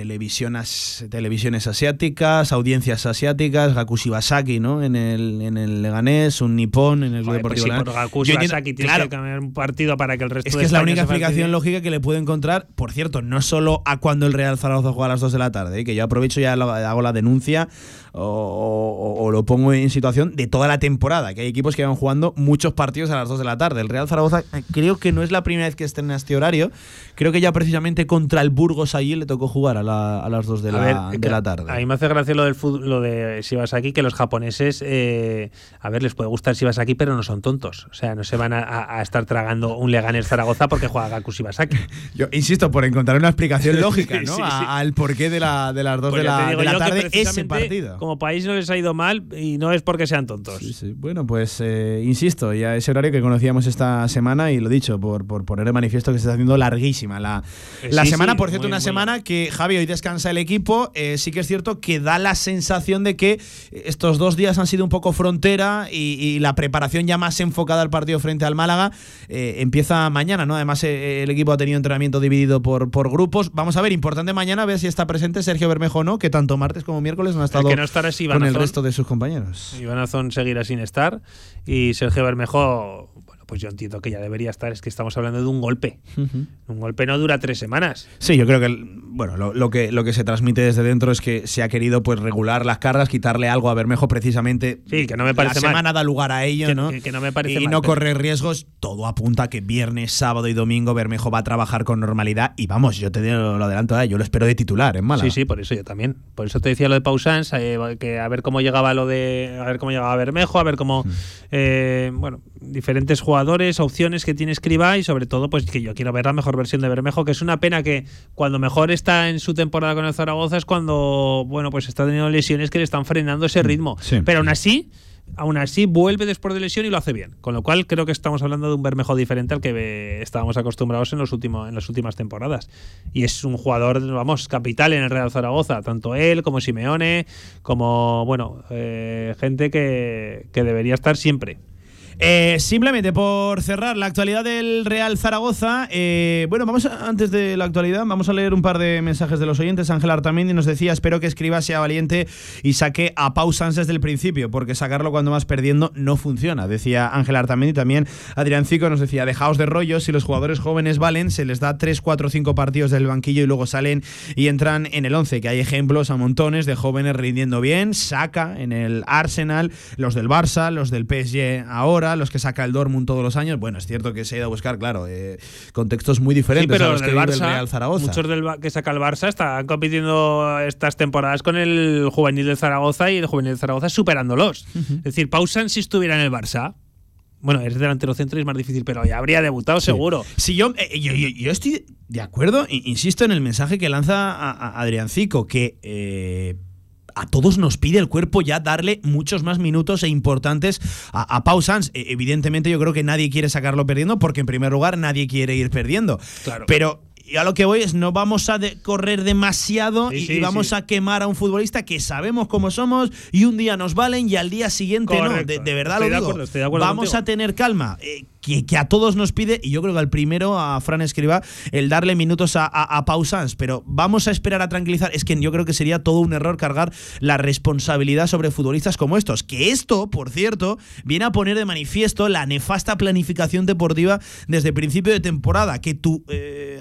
televisión as- televisiones asiáticas, audiencias asiáticas, Gaku Shibasaki, ¿no? En el, en el Leganés, un Nipón en el Club pues Deportivo sí, Leganés. por Gaku Shibasaki tienes claro, que cambiar un partido para que el resto Es de que es la única explicación lógica que le puedo encontrar. Por cierto, no solo a cuando el Real Zaragoza juega a las 2 de la tarde, ¿eh? que yo aprovecho y hago la denuncia o, o- o lo pongo en situación de toda la temporada, que hay equipos que van jugando muchos partidos a las 2 de la tarde. El Real Zaragoza eh, creo que no es la primera vez que estén en este horario. Creo que ya precisamente contra el Burgos allí le tocó jugar a, la- a las 2 de, A la, ver, de que la tarde. A mí me hace gracia lo del fútbol, lo de Shibasaki, que los japoneses, eh, a ver, les puede gustar Shibasaki, pero no son tontos. O sea, no se van a, estar tragando un Leganés Zaragoza porque juega Gaku Shibasaki. Yo insisto, por encontrar una explicación lógica ¿no? Sí, sí. Al porqué de, la, de las 2 Pues de la, de la tarde ese partido. Como país no les ha ido mal y no es porque sean tontos. Sí, sí. Bueno, pues eh, insisto, ya ese horario que conocíamos esta semana y lo dicho, por, por poner de manifiesto que se está haciendo larguísima la, Eh, la sí, semana. por cierto, muy, una muy semana que Javi hoy descansa el equipo. eh, sí que es cierto que da la sensación de que estos dos días han sido un poco frontera y, y la preparación ya más enfocada al partido frente al Málaga empieza mañana, ¿no? Además, el equipo ha tenido entrenamiento dividido por, por grupos. Vamos a ver, importante mañana ver si está presente Sergio Bermejo o no, que tanto martes como miércoles no ha estado que no estará es Iván con el Azón. resto de sus compañeros. Iván Azón seguirá sin estar y Sergio Bermejo, pues yo entiendo que ya debería estar. Es que estamos hablando de un golpe. Un golpe no dura tres semanas. Sí, yo creo que bueno, lo, lo que lo que se transmite desde dentro es que se ha querido pues regular las cargas, quitarle algo a Bermejo precisamente. Sí, que no me parece La mal. semana da lugar a ello, Que- ¿no? que- que no me parece y mal, no pero- correr riesgos. Todo apunta a que viernes, sábado y domingo Bermejo va a trabajar con normalidad y vamos, yo te lo, lo adelanto, ahora, yo lo espero de titular en Málaga. Sí, sí, por eso yo también. Por eso te decía lo de Pausans, eh, que a ver cómo llegaba lo de. A ver cómo llegaba Bermejo, a ver cómo. eh, bueno, diferentes jugadores, opciones que tiene Escriba y sobre todo, pues que yo quiero ver la mejor versión de Bermejo, que es una pena que cuando mejor está en su temporada con el Zaragoza es cuando, bueno, pues está teniendo lesiones que le están frenando ese ritmo. sí. Pero aún así. Aún así vuelve después de lesión y lo hace bien. Con lo cual creo que estamos hablando de un Bermejo diferente al que eh, estábamos acostumbrados en los últimos en las últimas temporadas. Y es un jugador, vamos, capital en el Real Zaragoza. Tanto él como Simeone, como, bueno, eh, gente que, que debería estar siempre. Eh, simplemente por cerrar la actualidad del Real Zaragoza, eh, bueno, vamos antes de la actualidad, vamos a leer un par de mensajes de los oyentes. Ángel Artamendi nos decía, espero que escriba sea valiente y saque a Pau Sanz desde el principio, porque sacarlo cuando vas perdiendo no funciona, decía Ángel Artamendi. También Adrián Cico nos decía, dejaos de rollos, si los jugadores jóvenes valen, se les da 3, 4, 5 partidos del banquillo y luego salen y entran en el 11, que hay ejemplos a montones de jóvenes rindiendo bien, saca en el Arsenal, los del Barça, los del PSG ahora, los que saca el Dortmund todos los años. Bueno, es cierto que se ha ido a buscar, claro, eh, contextos muy Sí, diferentes a los que vive el Barça, Real Zaragoza. muchos del que saca el Barça están compitiendo estas temporadas con el juvenil del Zaragoza y el juvenil del Zaragoza superándolos. Es decir, Pausan si estuviera en el Barça. Bueno, es delantero centro y es más difícil, pero ya habría debutado seguro. Si yo, eh, yo, yo- yo estoy de acuerdo, insisto en el mensaje que lanza a, a Adrián Cico, que eh, a todos nos pide el cuerpo ya darle muchos más minutos e importantes a, a Pau Sanz. E- evidentemente yo creo que nadie quiere sacarlo perdiendo, porque en primer lugar nadie quiere ir perdiendo. Claro. Pero y a lo que voy es, no vamos a de- correr demasiado Sí, y, sí, y vamos sí. a quemar a un futbolista que sabemos cómo somos y un día nos valen y al día siguiente no. De, de verdad Estoy lo digo. acuerdo, estoy de acuerdo vamos contigo. a tener calma. eh, que, a todos nos pide, y yo creo que al primero, a Fran Escriba, el darle minutos a, a, a Pau Sanz, pero vamos a esperar a tranquilizar. Es que yo creo que sería todo un error cargar la responsabilidad sobre futbolistas como estos. Que esto, por cierto, viene a poner de manifiesto la nefasta planificación deportiva desde principio de temporada. Que tu. eh,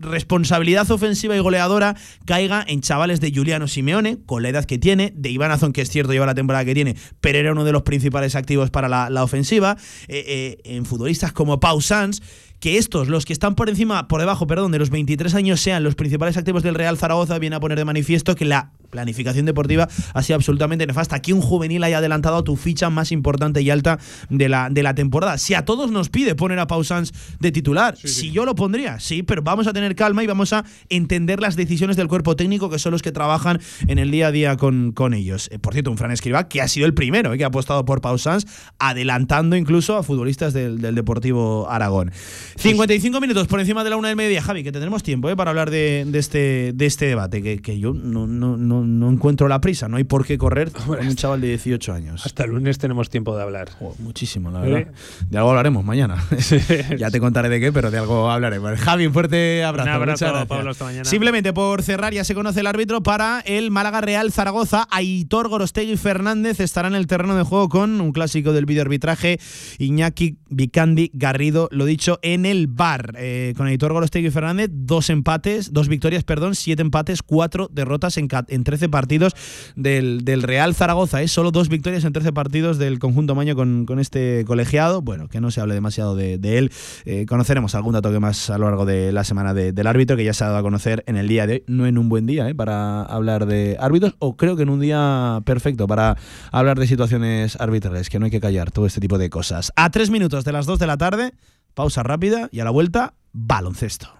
responsabilidad ofensiva y goleadora caiga en chavales de Juliano Simeone, con la edad que tiene, de Iván Azón, que es cierto, lleva la temporada que tiene, pero era uno de los principales activos para la, ofensiva, eh, eh, en futbolistas como Pau Sanz, que estos, los que están por encima, por debajo, perdón, de los 23 años sean los principales activos del Real Zaragoza, viene a poner de manifiesto que la planificación deportiva ha sido absolutamente nefasta. Que un juvenil haya adelantado a tu ficha más importante y alta de la, de la temporada. Si a todos nos pide poner a Pau Sanz de titular, si yo lo pondría, sí, pero vamos a tener calma y vamos a entender las decisiones del cuerpo técnico, que son los que trabajan en el día a día con, con ellos. Eh, por cierto, un Fran Escribá que ha sido el primero eh, que ha apostado por Pau Sanz, adelantando incluso a futbolistas del, del Deportivo Aragón. 55 minutos por encima de la una del mediodía, Javi, que tendremos tiempo eh, para hablar de, de este, de este debate, que, que yo no, no, no, no encuentro la prisa, no hay por qué correr con un chaval de 18 años. Hasta el lunes tenemos tiempo de hablar. Jo, muchísimo, la verdad. De algo hablaremos mañana. ya te contaré de qué, pero de algo hablaremos. Javi, un fuerte abrazo. Un abrazo, Muchas gracias. Pablo, hasta mañana. Simplemente por cerrar, ya se conoce el árbitro para el Málaga Real Zaragoza. Aitor Gorostegui Fernández estará en el terreno de juego con un clásico del videoarbitraje. Iñaki Vicandi Garrido, lo dicho, en el bar. Eh, con Aitor Gorostegui Fernández, dos empates, dos victorias, perdón, siete empates, cuatro derrotas en, en 13 partidos del, del Real Zaragoza. ¿eh? Solo dos victorias en 13 partidos del conjunto Maño con, con este colegiado. Bueno, que no se hable demasiado de, él. Eh, conoceremos algún dato que más a lo largo de la semana de- del árbitro, que ya se ha dado a conocer en el día de hoy. No en un buen día ¿eh? para hablar de árbitros, o creo que en un día perfecto para hablar de situaciones arbitrales, que no hay que callar todo este tipo de cosas. A tres minutos de las dos de la tarde, pausa rápida y a la vuelta, baloncesto.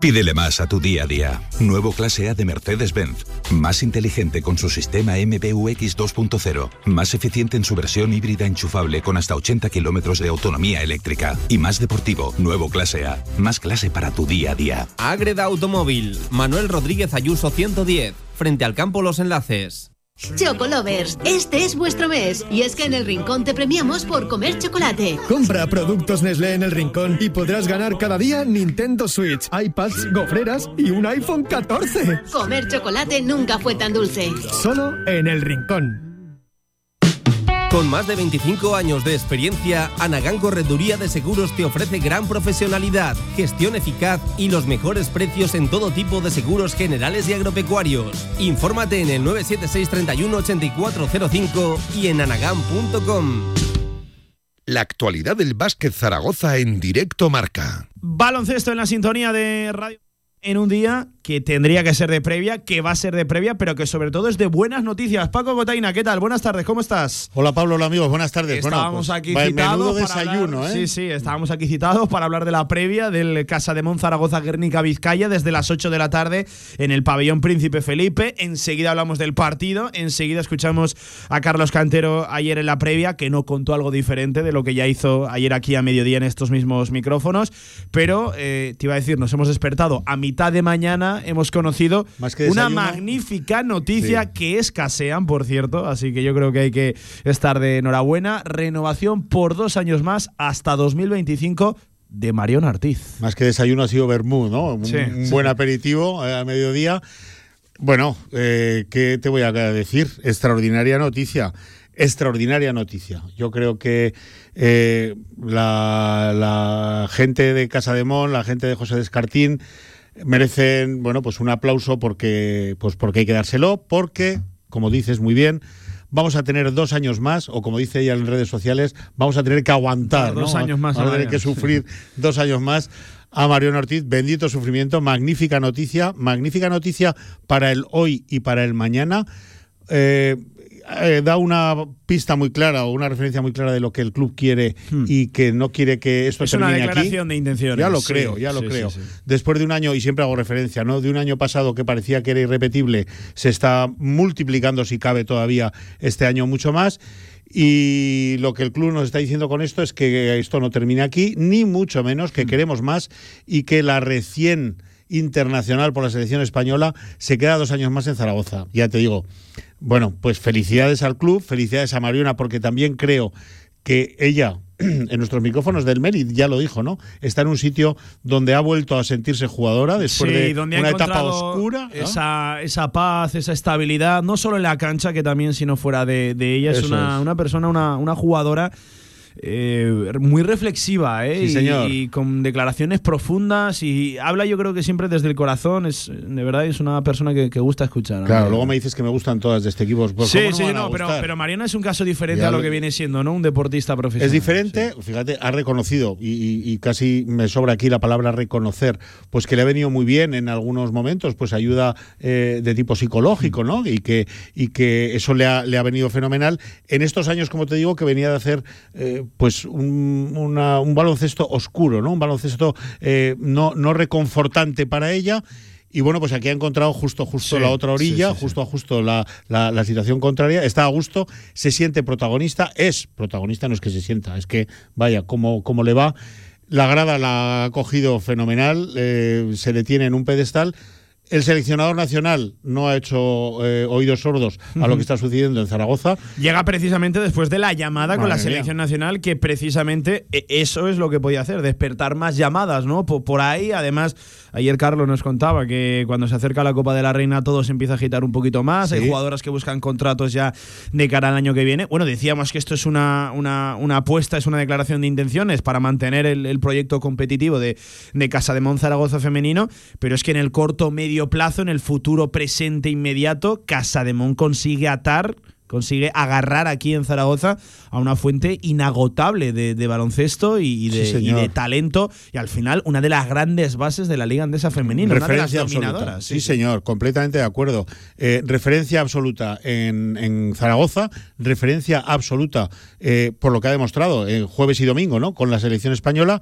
Pídele más a tu día a día. Nuevo clase A de Mercedes-Benz. Más inteligente con su sistema MBUX 2.0. Más eficiente en su versión híbrida enchufable con hasta 80 kilómetros de autonomía eléctrica. Y más deportivo. Nuevo clase A. Más clase para tu día a día. Agreda Automóvil, Manuel Rodríguez Ayuso 110, frente al campo Los Enlaces. Chocolovers, este es vuestro mes y es que en el Rincón te premiamos por comer chocolate. Compra productos Nestlé en el rincón y podrás ganar cada día Nintendo Switch, iPads, gofreras y un iPhone 14. Comer chocolate nunca fue tan dulce. Solo en el rincón. Con más de 25 años de experiencia, Anagán Correduría de Seguros te ofrece gran profesionalidad, gestión eficaz y los mejores precios en todo tipo de seguros generales y agropecuarios. Infórmate en el 976 31 8405 y en anagán.com. La actualidad del básquet Zaragoza en directo marca. Baloncesto en la sintonía de Radio. En un día que tendría que ser de previa, que va a ser de previa, pero que sobre todo es de buenas noticias. Paco Gotaina, ¿qué tal? Buenas tardes, ¿cómo estás? Hola Pablo, hola amigos, buenas tardes. Estábamos bueno, aquí pues, citados. Menudo para desayuno, hablar- ¿eh? Sí, sí, estábamos aquí citados para hablar de la previa del Casa de Mon Zaragoza Guernica Vizcaya desde las 8 de la tarde en el pabellón Príncipe Felipe. Enseguida hablamos del partido, enseguida escuchamos a Carlos Cantero ayer en la previa, que no contó algo diferente de lo que ya hizo ayer aquí a mediodía en estos mismos micrófonos. Pero eh, te iba a decir, nos hemos despertado a mitad de mañana, hemos conocido Más que una magnífica noticia Sí. que escasean, por cierto, así que yo creo que hay que estar de enhorabuena. Renovación por dos años más hasta 2025 de Marión Artiz. Más que desayuno ha sido vermú, ¿no? Un, Sí, un sí. buen aperitivo eh, a mediodía. Bueno, eh, ¿qué te voy a decir? Extraordinaria noticia. Extraordinaria noticia. Yo creo que eh, la, la gente de Casa de Mon, la gente de José Descartín, merecen, bueno, pues un aplauso porque, pues porque hay que dárselo, porque, como dices muy bien, vamos a tener dos años más, o como dice ella en redes sociales, vamos a tener que aguantar, Dos ¿no? años más Vamos a tener que sufrir dos años más a Mariano Ortiz. Bendito sufrimiento, magnífica noticia, magnífica noticia para el hoy y para el mañana. Eh, eh, da una pista muy clara o una referencia muy clara de lo que el club quiere y que no quiere que esto Hmm. Es una termine declaración aquí. de intenciones. Ya lo Sí, creo, ya lo sí, creo. sí. Después de un año, y siempre hago referencia, ¿no? De un año pasado que parecía que era irrepetible, se está multiplicando, si cabe todavía, este año mucho más. Y lo que el club nos está diciendo con esto es que esto no termina aquí, ni mucho menos, que queremos más y que la recién internacional por la selección española se queda dos años más en Zaragoza. Ya te digo, bueno, pues felicidades al club, felicidades a Mariona, porque también creo que ella, en nuestros micrófonos del Merit, ya lo dijo, ¿no? Está en un sitio donde ha vuelto a sentirse jugadora después Sí, de donde una etapa oscura. ¿no? Esa, esa paz, esa estabilidad, no solo en la cancha, que también, sino fuera de, de ella. Es Eso una, es. una persona, una, una jugadora. Eh, muy reflexiva ¿eh? Sí, y, señor. y con declaraciones profundas y habla yo creo que siempre desde el corazón es de verdad es una persona que, que gusta escuchar Claro, ¿no? luego me dices que me gustan todas de este equipo. Pues sí, ¿cómo no sí, no, pero, pero Mariana es un caso diferente Ya a lo que viene siendo, ¿no? Un deportista profesional. Es diferente, fíjate, ha reconocido, y, y- y casi me sobra aquí la palabra reconocer, pues que le ha venido muy bien en algunos momentos, pues ayuda eh, de tipo psicológico, ¿no? Y que, y que eso le ha, le ha venido fenomenal. En estos años, como te digo, que venía de hacer eh, pues un, una- un baloncesto oscuro, ¿no? Un baloncesto eh, no, no reconfortante para ella. Y bueno, pues aquí ha encontrado justo, justo Sí, la otra orilla, sí, sí, sí. justo a justo la, la- la situación contraria. Está a gusto, se siente protagonista, es protagonista, no es que se sienta, es que vaya, como, como le va. La grada la ha cogido fenomenal, eh, se le tiene en un pedestal. El seleccionador nacional no ha hecho eh, oídos sordos a lo que está sucediendo en Zaragoza. Llega precisamente después de la llamada con la mía. selección nacional, que precisamente e- eso es lo que podía hacer, despertar más llamadas, ¿no? Po- Por, ahí, además, ayer Carlos nos contaba que cuando se acerca la Copa de la Reina todo se empieza a agitar un poquito más, hay jugadoras que buscan contratos ya de cara al año que viene. Bueno, decíamos que esto es una, una, una apuesta, es una declaración de intenciones para mantener el, el proyecto competitivo de, de Casa de Mon Zaragoza femenino, pero es que en el corto medio plazo, en el futuro presente inmediato, Casa de Mon consigue atar consigue agarrar aquí en Zaragoza a una fuente inagotable de, de baloncesto y, y de, Sí, y señor. de talento y al final una de las grandes bases de la liga andesa femenina, una de las Referencia absoluta. Sí, señor, completamente de acuerdo. Eh, referencia absoluta en, en Zaragoza, referencia absoluta eh, por lo que ha demostrado en jueves y domingo, ¿no? Con la selección española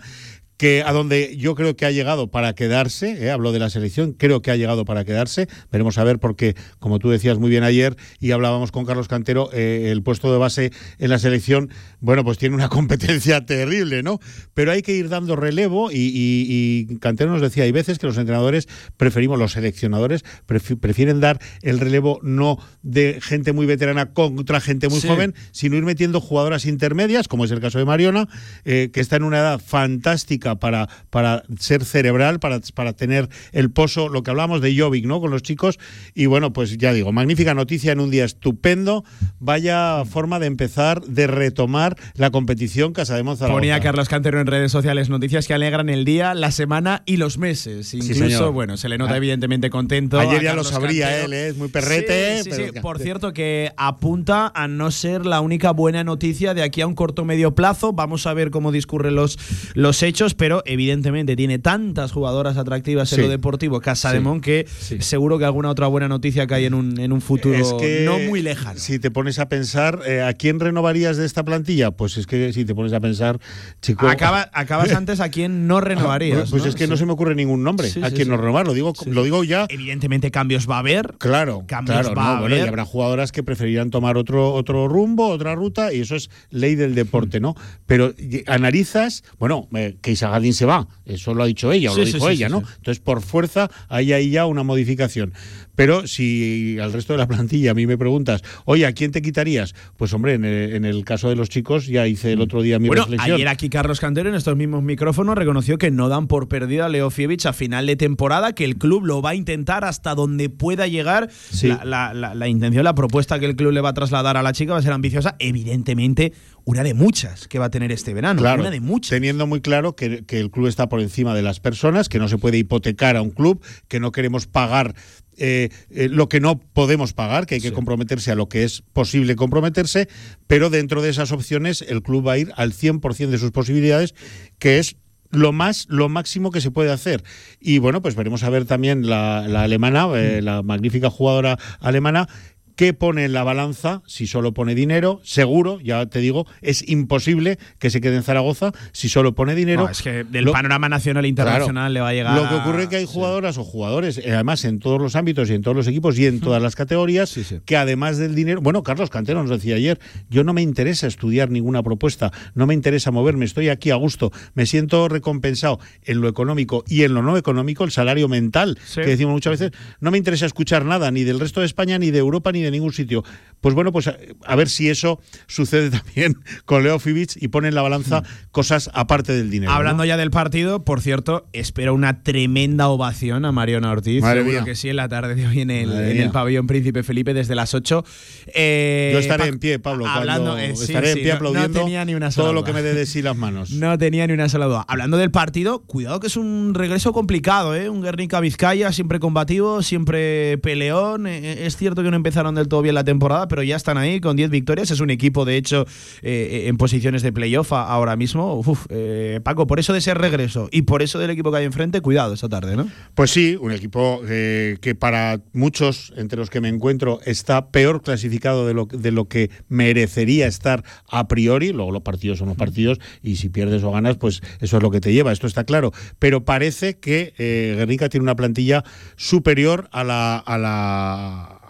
que a donde yo creo que ha llegado para quedarse, eh, hablo de la selección, creo que ha llegado para quedarse, veremos a ver porque, como tú decías muy bien ayer y hablábamos con Carlos Cantero, eh, el puesto de base en la selección, bueno, pues tiene una competencia terrible, ¿no? Pero hay que ir dando relevo y, y- y Cantero nos decía, hay veces que los entrenadores preferimos, los seleccionadores prefi- prefieren dar el relevo no de gente muy veterana contra gente muy Sí. joven, sino ir metiendo jugadoras intermedias, como es el caso de Mariona, eh, que está en una edad fantástica para, para ser cerebral, para, para tener el pozo, lo que hablamos de Jovic, ¿no? Con los chicos. Y bueno, pues ya digo, magnífica noticia en un día estupendo. Vaya forma de empezar, de retomar la competición Casa de Monzaragoza. Ponía Carlos Cantero en redes sociales noticias que alegran el día, la semana y los meses. Incluso, señor. bueno, se le nota Ah. evidentemente contento. Ayer ya lo sabría Cantero. él, ¿eh? es muy perrete. Sí, sí, pero- sí. Por cierto, que apunta a no ser la única buena noticia de aquí a un corto medio plazo. Vamos a ver cómo discurren los, los hechos, pero evidentemente tiene tantas jugadoras atractivas en Sí. lo deportivo Casa de. Mon que seguro que alguna otra buena noticia hay en un, en un futuro Es que no muy lejano. Si te pones a pensar, eh, ¿a quién renovarías de esta plantilla? Pues es que si te pones a pensar, chico. Acaba- acabas antes a quién no renovarías. Pues es que no se me ocurre ningún nombre a sí. no renovar. Lo digo, lo digo ya. Evidentemente cambios va a haber. Claro, Cambios claro, va no, a bueno, y haber. habrá jugadoras que preferirán tomar otro, otro rumbo, otra ruta, y eso es ley del deporte, ¿no? Pero analizas, bueno, eh, que Isa Gadín se va, eso lo ha dicho ella, o Sí, lo dijo sí, ella, ¿no? Entonces, por fuerza, hay ahí ya una modificación. Pero si al resto de la plantilla a mí me preguntas, oye, ¿a quién te quitarías? Pues hombre, en el, en el caso de los chicos, ya hice el otro día mi Bueno, reflexión. ayer aquí Carlos Cantero en estos mismos micrófonos reconoció que no dan por perdida a Leo Fievich a final de temporada, que el club lo va a intentar hasta donde pueda llegar. Sí. La, la- la- la intención, la propuesta que el club le va a trasladar a la chica va a ser ambiciosa, evidentemente una de muchas que va a tener este verano. Claro, una de muchas. teniendo muy claro que, que el club está por encima de las personas, que no se puede hipotecar a un club, que no queremos pagar eh, eh, lo que no podemos pagar, que hay que comprometerse a lo que es posible comprometerse, pero dentro de esas opciones el club va a ir al 100% de sus posibilidades, que es lo más lo máximo que se puede hacer. Y bueno pues veremos a ver también la, la alemana eh, la magnífica jugadora alemana ¿Qué pone en la balanza? Si solo pone dinero, seguro, ya te digo, es imposible que se quede en Zaragoza si solo pone dinero. No, es que del Lo- panorama nacional e internacional Claro. le va a llegar. Lo que ocurre es que hay jugadoras o jugadores, eh, además en todos los ámbitos y en todos los equipos y en todas las categorías, que además del dinero, bueno, Carlos Cantero nos decía ayer, yo no me interesa estudiar ninguna propuesta, no me interesa moverme, estoy aquí a gusto, me siento recompensado en lo económico y en lo no económico, el salario mental, que decimos muchas veces, no me interesa escuchar nada ni del resto de España, ni de Europa, ni de ningún sitio. Pues bueno, pues a, a ver si eso sucede también con Leo Fibic y pone en la balanza cosas aparte del dinero. ¿no? Hablando ya del partido, por cierto, espero una tremenda ovación a Mariona Ortiz. Madre Seguro mía. que sí, en la tarde de hoy en el, en pabellón Príncipe Felipe desde las 8. Eh, Yo estaré Pa- en pie, Pablo. Hablando, eh, sí, estaré sí, en pie no- aplaudiendo No tenía ni una sola todo lo que me dé de sí las manos. No tenía ni una sola duda. Hablando del partido, cuidado que es un regreso complicado, ¿eh? Un Guernica Vizcaya, siempre combativo, siempre peleón. Eh, Es cierto que no empezaron del todo bien la temporada, pero ya están ahí con 10 victorias. Es un equipo, de hecho, eh, en posiciones de playoff ahora mismo. Uf, eh, Paco, por eso de ese regreso y por eso del equipo que hay enfrente, cuidado esta tarde, ¿no? Pues sí, un equipo eh, que para muchos, entre los que me encuentro, está peor clasificado de lo, de lo que merecería estar a priori. Luego los partidos son los partidos y si pierdes o ganas, pues eso es lo que te lleva, esto está claro. Pero parece que eh, Guernica tiene una plantilla superior a la... A la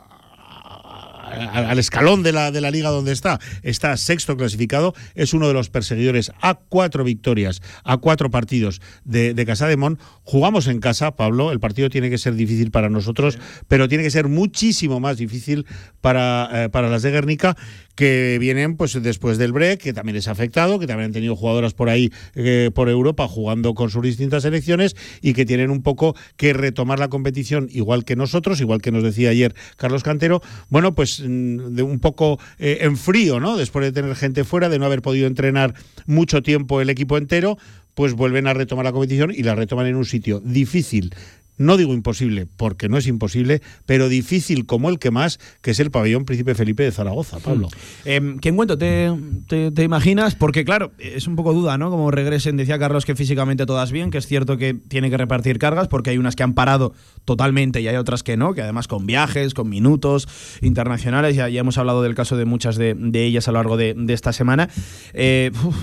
a- al escalón de la, de la liga donde está. Está sexto clasificado, es uno de los perseguidores a cuatro victorias, a cuatro partidos de, de Casa de Mon. Jugamos en casa, Pablo, el partido tiene que ser difícil para nosotros, pero tiene que ser muchísimo más difícil para, eh, para las de Guernica, que vienen pues después del break, que también es afectado, que también han tenido jugadoras por ahí, eh, por Europa, jugando con sus distintas selecciones y que tienen un poco que retomar la competición igual que nosotros, igual que nos decía ayer Carlos Cantero, bueno, pues mm, de un poco eh, en frío, ¿no? Después de tener gente fuera, de no haber podido entrenar mucho tiempo el equipo entero, pues vuelven a retomar la competición y la retoman en un sitio difícil. No digo imposible, porque no es imposible, pero difícil como el que más, que es el pabellón Príncipe Felipe de Zaragoza, Pablo. Eh, ¿Qué encuentro te, te, te imaginas? Porque, claro, es un poco duda, ¿no? Como regresen, decía Carlos que físicamente todas bien, que es cierto que tiene que repartir cargas, porque hay unas que han parado totalmente y hay otras que no, que además con viajes, con minutos internacionales, ya, ya hemos hablado del caso de muchas de, de ellas a lo largo de, de esta semana. Eh, uf,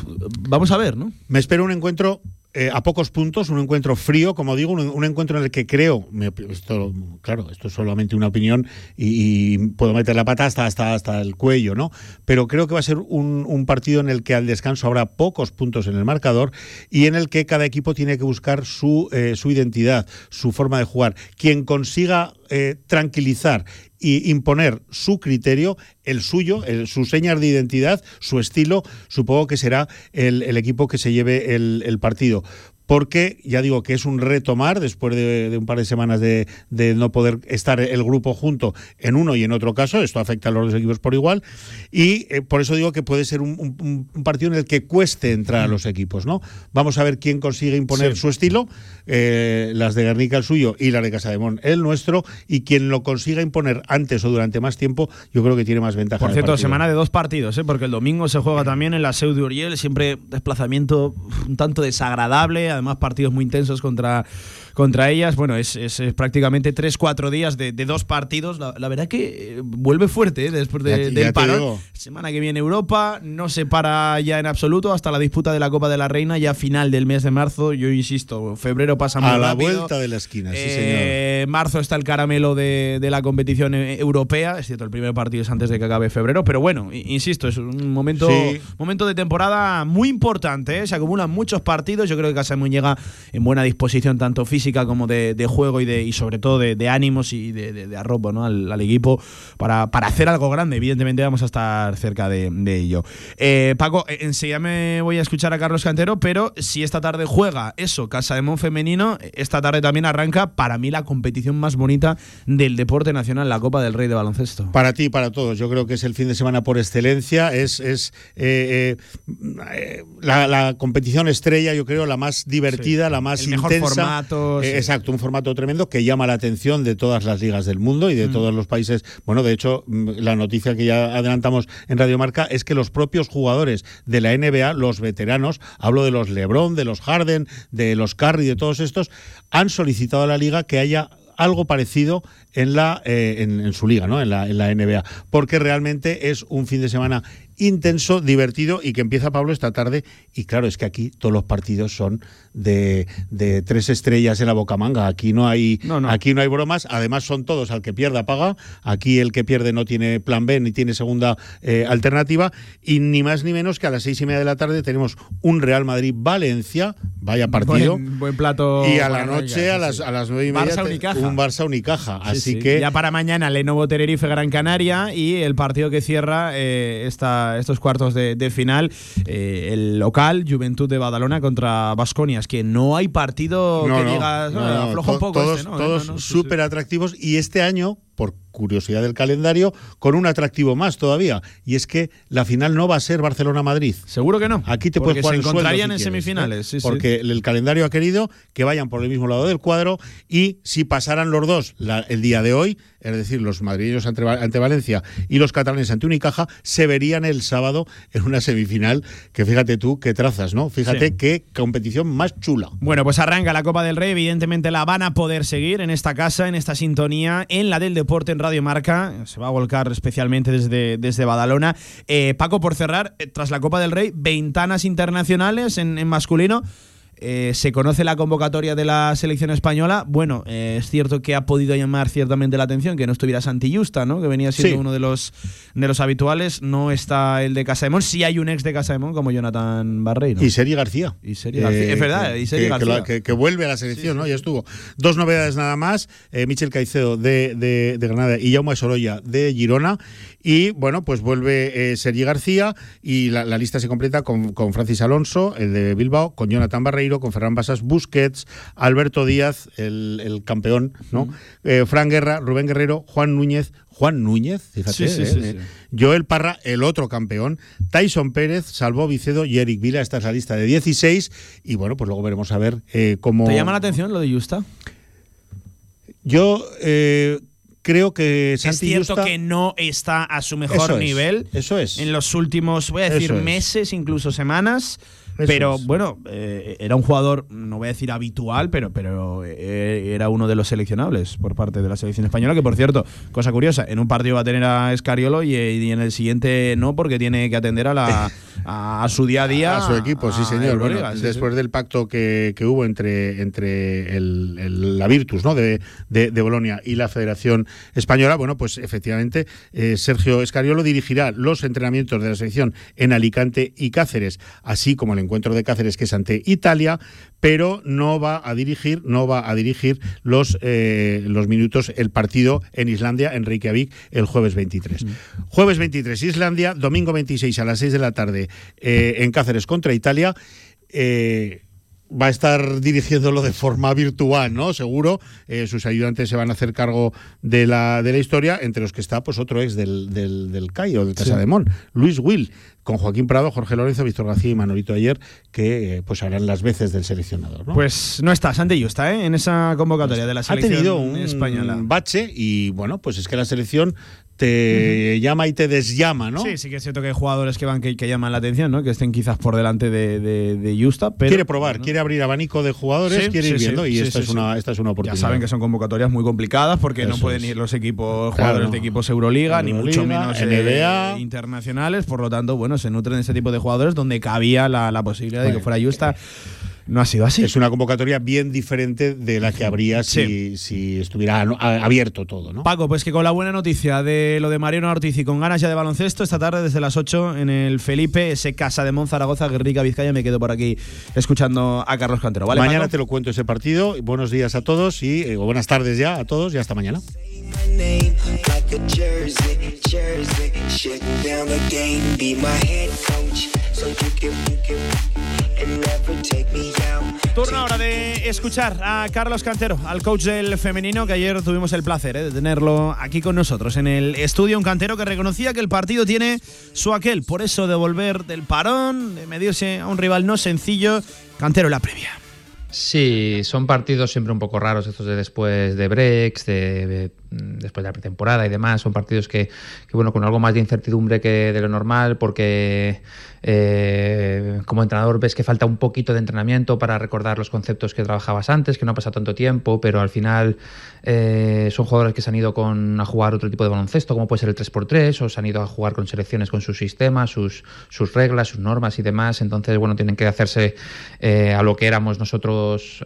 vamos a ver, ¿no? Me espero un encuentro eh, a pocos puntos, un encuentro frío, como digo, un, encuentro en el que creo, esto, claro, esto es solamente una opinión y, puedo meter la pata hasta, hasta, hasta el cuello, ¿no? Pero creo que va a ser un, un partido en el que al descanso habrá pocos puntos en el marcador y en el que cada equipo tiene que buscar su, eh, su identidad, su forma de jugar. Quien consiga eh, tranquilizar y imponer su criterio, el suyo, sus señas de identidad, su estilo, supongo que será el, equipo que se lleve el partido. Porque ya digo que es un retomar después de, de un par de semanas de, de no poder estar el grupo junto en uno y en otro caso. Esto afecta a los dos equipos por igual. Y eh, por eso digo que puede ser un, un- un partido en el que cueste entrar a los equipos. ¿no? Vamos a ver quién consigue imponer Sí. su estilo, eh, las de Guernica el suyo y las de Casademón el nuestro, y quien lo consiga imponer antes o durante más tiempo, yo creo que tiene más ventaja. Por en el cierto, semana de dos partidos, ¿eh? porque el domingo se juega también en la Seu de Uriel, siempre desplazamiento un tanto desagradable, además partidos muy intensos contra, contra ellas. Bueno, es, es, prácticamente 3-4 días de, dos partidos. La, verdad que eh, vuelve fuerte ¿eh? después de, del parón. Semana que viene Europa, no se para ya en absoluto hasta la disputa de la Copa de la Reina, ya final del mes de marzo. Yo insisto, febrero pasa muy A la vuelta de la esquina, sí, eh, señor. Marzo está el caramelo de, de la competición europea. Es cierto, el primer partido es antes de que acabe febrero, pero bueno, insisto, es un momento, momento de temporada muy importante. ¿eh? Se acumulan muchos partidos. Yo creo que Casamun llega en buena disposición, tanto física como de, juego y, de, y sobre todo de, ánimos y de, arrobo ¿no? al, equipo para, para, hacer algo grande. Evidentemente, vamos a estar cerca de, ello. Eh, Paco, eh, enseguida me voy a escuchar a Carlos Cantero, pero si esta tarde juega eso, Casa de Mon femenino, esta tarde también arranca para mí la competición más bonita del deporte nacional, la Copa del Rey de Baloncesto. Para ti, para todos. Yo creo que es el fin de semana por excelencia. Es, es eh, eh, la, competición estrella, yo creo, la más divertida, la más el intensa. Mejor formato, eh, exacto, un formato tremendo que llama la atención de todas las ligas del mundo y de mm. todos los países. Bueno, de hecho, mm, la noticia que ya adelantamos en Radio Marca es que los propios jugadores de la NBA, los veteranos, hablo de los LeBron, de los Harden, de los Curry, de todos estos, han solicitado a la liga que haya algo parecido en la en, su liga, ¿no? En la, en la NBA, porque realmente es un fin de semana intenso, divertido y que empieza Pablo esta tarde. Y claro, es que aquí todos los partidos son de, tres estrellas en la boca manga. Aquí no hay aquí no hay bromas. Además son todos al que pierda paga. Aquí el que pierde no tiene plan B ni tiene segunda eh, alternativa. Y ni más ni menos que a las seis y media de la tarde tenemos un Real Madrid Valencia. Vaya partido. Buen, plato. Y a la noche a las a las nueve y media un Barça Unicaja. Así que ya para mañana Lenovo Tenerife Gran Canaria y el partido que cierra eh, esta estos cuartos de, final, eh, el local, Juventud de Badalona contra Vasconias, que no hay partido que digas, afloja un poco. Todos, este, todos súper atractivos y este año, por curiosidad del calendario, con un atractivo más todavía. Y es que la final no va a ser Barcelona-Madrid. Seguro que no. Aquí te puedes jugar se el encontrarían en semifinales. porque el calendario ha querido que vayan por el mismo lado del cuadro y si pasaran los dos el día de hoy, es decir, los madrileños ante, ante, Valencia y los catalanes ante Unicaja, se verían el sábado en una semifinal que fíjate tú qué trazas, ¿no? Fíjate qué competición más chula. Bueno, pues arranca la Copa del Rey, evidentemente la van a poder seguir en esta casa, en esta sintonía, en la del deporte en Radio Marca, se va a volcar especialmente desde, desde Badalona. Eh, Paco, por cerrar, eh, tras la Copa del Rey, ventanas internacionales en, en masculino. Eh, se conoce la convocatoria de la selección española. Bueno, eh, es cierto que ha podido llamar ciertamente la atención que no estuviera Santi Justa, ¿no? que venía siendo uno de los, de los habituales. No está el de Casaemón. Sí hay un ex de Casaemón como Jonathan Barreiro. Y Seri García. Y Seri García. es verdad, y Seri García. Que, vuelve a la selección, ¿no? Ya estuvo. Dos novedades nada más. Eh, Michel Caicedo de, de, de Granada y Jaume Sorolla de Girona. Y bueno, pues vuelve eh, Sergi García y la, lista se completa con, Francis Alonso, el de Bilbao, con Jonathan Barreiro, con Ferran Basas Busquets, Alberto Díaz, el, campeón, ¿no? Eh, Fran Guerra, Rubén Guerrero, Juan Núñez, Juan Núñez, fíjate, eh, Joel Parra, el otro campeón, Tyson Pérez, Salvo Vicedo y Eric Vila. Esta es la lista de 16 y bueno, pues luego veremos a ver cómo... ¿Te llama la atención lo de Justa? Yo creo que Santi es cierto que no está a su mejor nivel. eso es. En los últimos, voy a decir, meses, incluso semanas pero bueno, eh, era un jugador, no voy a decir habitual, pero, pero eh, era uno de los seleccionables por parte de la selección española, que por cierto, cosa curiosa, en un partido va a tener a Escariolo y, en el siguiente no, porque tiene que atender a, la, a, su día a día. A su equipo, sí señor. después del pacto que, hubo entre, entre el, la Virtus ¿no? de, de, Bolonia y la Federación Española, bueno, pues efectivamente eh, Sergio Escariolo dirigirá los entrenamientos de la selección en Alicante y Cáceres, así como el encuentro de Cáceres que es ante Italia, pero no va a dirigir, no va a dirigir los, eh, los minutos el partido en Islandia, en Reykjavik, el jueves 23. Mm. Jueves 23 Islandia, domingo 26 a las 6 de la tarde eh, en Cáceres contra Italia. Eh, va a estar dirigiéndolo de forma virtual, ¿no? Seguro. Eh, sus ayudantes se van a hacer cargo de la, de la historia, entre los que está pues otro ex del, del, del CAI o del Casa de Mon, Luis Will, con Joaquín Prado, Jorge Lorenzo, Víctor García y Manolito ayer, que eh, pues harán las veces del seleccionador. ¿no? Pues no está, Santillo está ¿eh? en esa convocatoria de la selección Ha tenido un española. bache y bueno, pues es que la selección te llama y te desllama, ¿no? Sí, sí que es cierto que hay jugadores que van que, llaman la atención, ¿no? Que estén quizás por delante de, de, Justa, pero quiere probar, quiere abrir abanico de jugadores, quiere ir viendo y esta es una esta es una oportunidad. Ya saben que son convocatorias muy complicadas porque no pueden ir los equipos jugadores de equipos Euroliga ni mucho menos eh, NBA internacionales, por lo tanto, bueno, se nutren de ese tipo de jugadores donde cabía la, posibilidad de que fuera Justa no ha sido así. Es una convocatoria bien diferente de la que habría si, si, estuviera abierto todo, ¿no? Paco, pues que con la buena noticia de lo de Mariano Ortiz y con ganas ya de baloncesto, esta tarde desde las 8 en el Felipe, ese Casa de Monzaragoza, Guerrica, Vizcaya, me quedo por aquí escuchando a Carlos Cantero. ¿vale, mañana te lo cuento ese partido. Buenos días a todos y eh, buenas tardes ya a todos y hasta mañana. Turno ahora de escuchar a Carlos Cantero, al coach del femenino, que ayer tuvimos el placer eh, de tenerlo aquí con nosotros en el estudio. Un cantero que reconocía que el partido tiene su aquel, por eso de volver del parón, de medirse a un rival no sencillo. Cantero la previa. Sí, son partidos siempre un poco raros estos de después de breaks, de, después de la pretemporada y demás. Son partidos que, que, bueno, con algo más de incertidumbre que de lo normal, porque eh, como entrenador ves que falta un poquito de entrenamiento para recordar los conceptos que trabajabas antes, que no ha pasado tanto tiempo, pero al final eh, son jugadores que se han ido con, a jugar otro tipo de baloncesto, como puede ser el 3x3, o se han ido a jugar con selecciones con sus sistemas, sus, sus reglas, sus normas y demás. Entonces, bueno, tienen que hacerse eh, a lo que éramos nosotros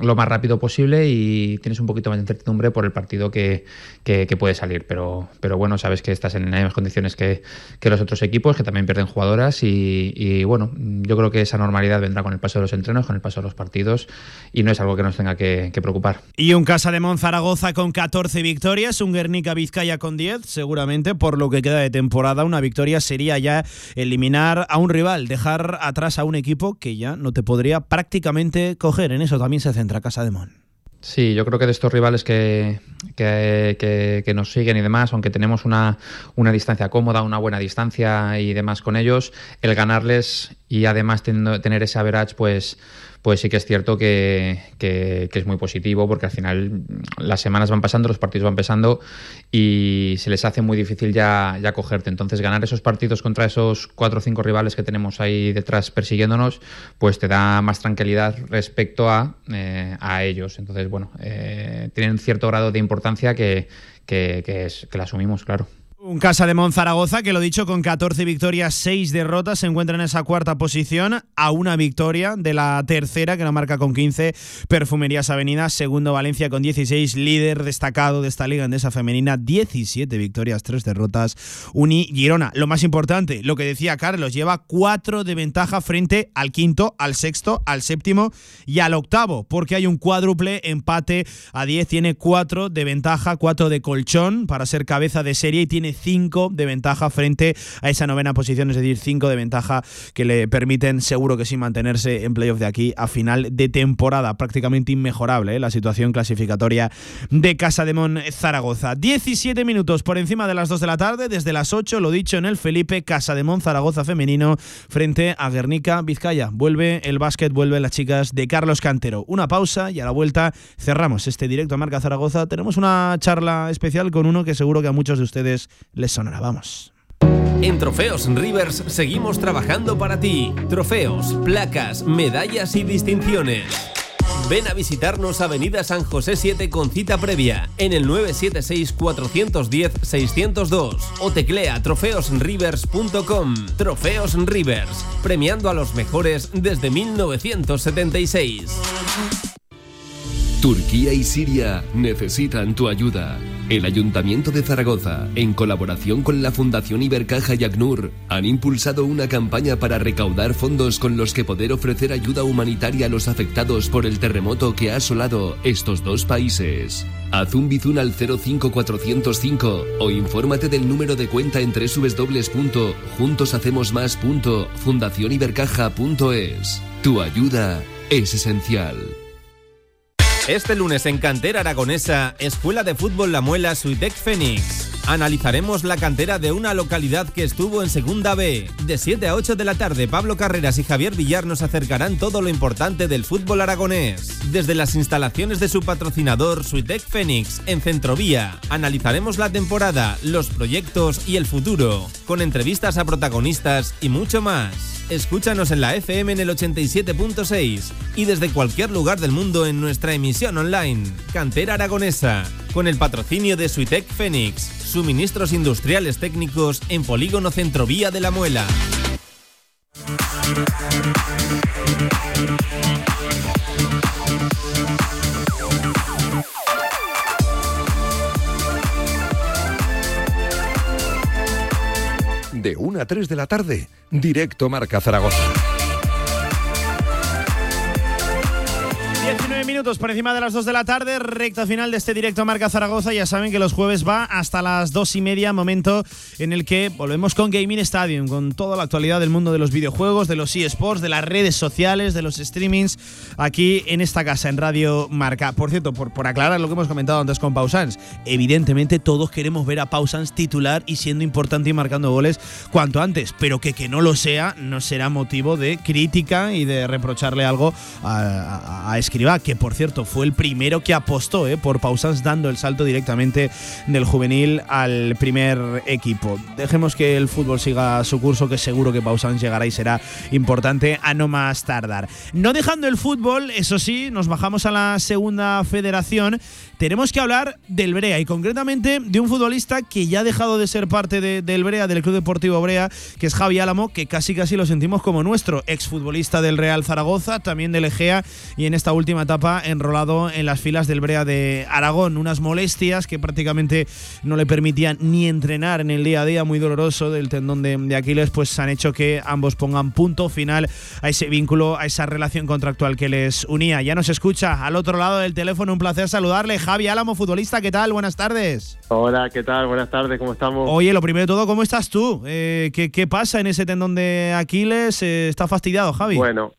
lo más rápido posible y tienes un poquito más de incertidumbre por el partido que, que, puede salir. Pero, pero bueno, sabes que estás en las mismas condiciones que, los otros equipos, que también pierden jugadoras y, bueno, yo creo que esa normalidad vendrá con el paso de los entrenos, con el paso de los partidos y no es algo que nos tenga que, preocupar. Y un Casa de Monzaragoza con 14 victorias, un Guernica Vizcaya con 10, seguramente por lo que queda de temporada una victoria sería ya eliminar a un rival, dejar atrás a un equipo que ya no te podría prácticamente coger. En eso también se centra Casa de Mon. Sí, yo creo que de estos rivales que, que, nos siguen y demás, aunque tenemos una, una, distancia cómoda, una buena distancia y demás con ellos, el ganarles y además tener ese average, pues pues sí que es cierto que, es muy positivo porque al final las semanas van pasando, los partidos van pasando y se les hace muy difícil ya, ya cogerte. Entonces ganar esos partidos contra esos cuatro o cinco rivales que tenemos ahí detrás persiguiéndonos, pues te da más tranquilidad respecto a, eh, ellos. Entonces, bueno, eh, tienen cierto grado de importancia que, que, que la asumimos, claro. Un Casa de Monzaragoza, que lo dicho, con 14 victorias, 6 derrotas, se encuentra en esa cuarta posición, a una victoria de la tercera, que la marca con 15, Perfumerías Avenida, segundo Valencia con 16, líder destacado de esta liga esa femenina, 17 victorias, 3 derrotas, Uni Girona. Lo más importante, lo que decía Carlos, lleva 4 de ventaja frente al quinto, al sexto, al séptimo y al octavo, porque hay un cuádruple empate a 10, tiene 4 de ventaja, 4 de colchón para ser cabeza de serie y tiene 5 de ventaja frente a esa novena posición, es decir, 5 de ventaja que le permiten seguro que sí mantenerse en playoff de aquí a final de temporada. Prácticamente inmejorable ¿eh? la situación clasificatoria de Casa de Mon Zaragoza. 17 minutos por encima de las 2 de la tarde, desde las 8, lo dicho en el Felipe, Casa de Mon Zaragoza femenino frente a Guernica Vizcaya. Vuelve el básquet, vuelven las chicas de Carlos Cantero. Una pausa y a la vuelta cerramos este directo a Marca Zaragoza. Tenemos una charla especial con uno que seguro que a muchos de ustedes les sonará. Vamos. En Trofeos Rivers seguimos trabajando para ti. Trofeos, placas, medallas y distinciones. Ven a visitarnos Avenida San José 7 con cita previa en el 976-410-602 o teclea trofeosrivers.com. Trofeos Rivers, premiando a los mejores desde 1976. Turquía y Siria necesitan tu ayuda. El Ayuntamiento de Zaragoza, en colaboración con la Fundación Ibercaja y ACNUR, han impulsado una campaña para recaudar fondos con los que poder ofrecer ayuda humanitaria a los afectados por el terremoto que ha asolado estos dos países. Haz un bizun al 05405 o infórmate del número de cuenta en www.juntoshacemosmas.fundacionibercaja.es. Tu ayuda es esencial. Este lunes en Cantera Aragonesa, Escuela de Fútbol La Muela Suitec Fénix. Analizaremos la cantera de una localidad que estuvo en Segunda B. De 7 a 8 de la tarde, Pablo Carreras y Javier Villar nos acercarán todo lo importante del fútbol aragonés. Desde las instalaciones de su patrocinador, Suitec Fénix, en Centrovía, analizaremos la temporada, los proyectos y el futuro, con entrevistas a protagonistas y mucho más. Escúchanos en la FM en el 87.6 y desde cualquier lugar del mundo en nuestra emisión online, Cantera Aragonesa, con el patrocinio de Suitec Fénix, suministros industriales técnicos en Polígono Centrovía de la Muela. De 1 a 3 de la tarde, directo Marca Zaragoza. Minutos por encima de las 2 de la tarde, recta final de este directo Marca Zaragoza. Ya saben que los jueves va hasta las 2 y media, momento en el que volvemos con Gaming Stadium, con toda la actualidad del mundo de los videojuegos, de los eSports, de las redes sociales, de los streamings, aquí en esta casa, en Radio Marca. Por cierto, por, por aclarar lo que hemos comentado antes con Pausans, evidentemente todos queremos ver a Pausans titular y siendo importante y marcando goles cuanto antes, pero que que no lo sea no será motivo de crítica y de reprocharle algo a, a, a Escribá, que por cierto fue el primero que apostó eh, por Pausans dando el salto directamente del juvenil al primer equipo. Dejemos que el fútbol siga su curso, que seguro que Pausans llegará y será importante a no más tardar. No dejando el fútbol, eso sí, nos bajamos a la segunda federación. Tenemos que hablar del Brea y concretamente de un futbolista que ya ha dejado de ser parte de, del Brea, del Club Deportivo Brea, que es Javi Álamo, que casi casi lo sentimos como nuestro, exfutbolista del Real Zaragoza, también del Egea y en esta última etapa enrolado en las filas del Brea de Aragón. Unas molestias que prácticamente no le permitían ni entrenar en el día a día, muy doloroso del tendón de, de Aquiles, pues han hecho que ambos pongan punto final a ese vínculo, a esa relación contractual que les unía. Ya nos escucha al otro lado del teléfono, un placer saludarle. Javi Álamo, futbolista, ¿qué tal? Buenas tardes. Hola, ¿qué tal? Buenas tardes, ¿cómo estamos? Oye, lo primero de todo, ¿cómo estás tú? Eh, ¿qué, ¿qué, pasa en ese tendón de Aquiles? Eh, ¿Está fastidiado, Javi? Bueno,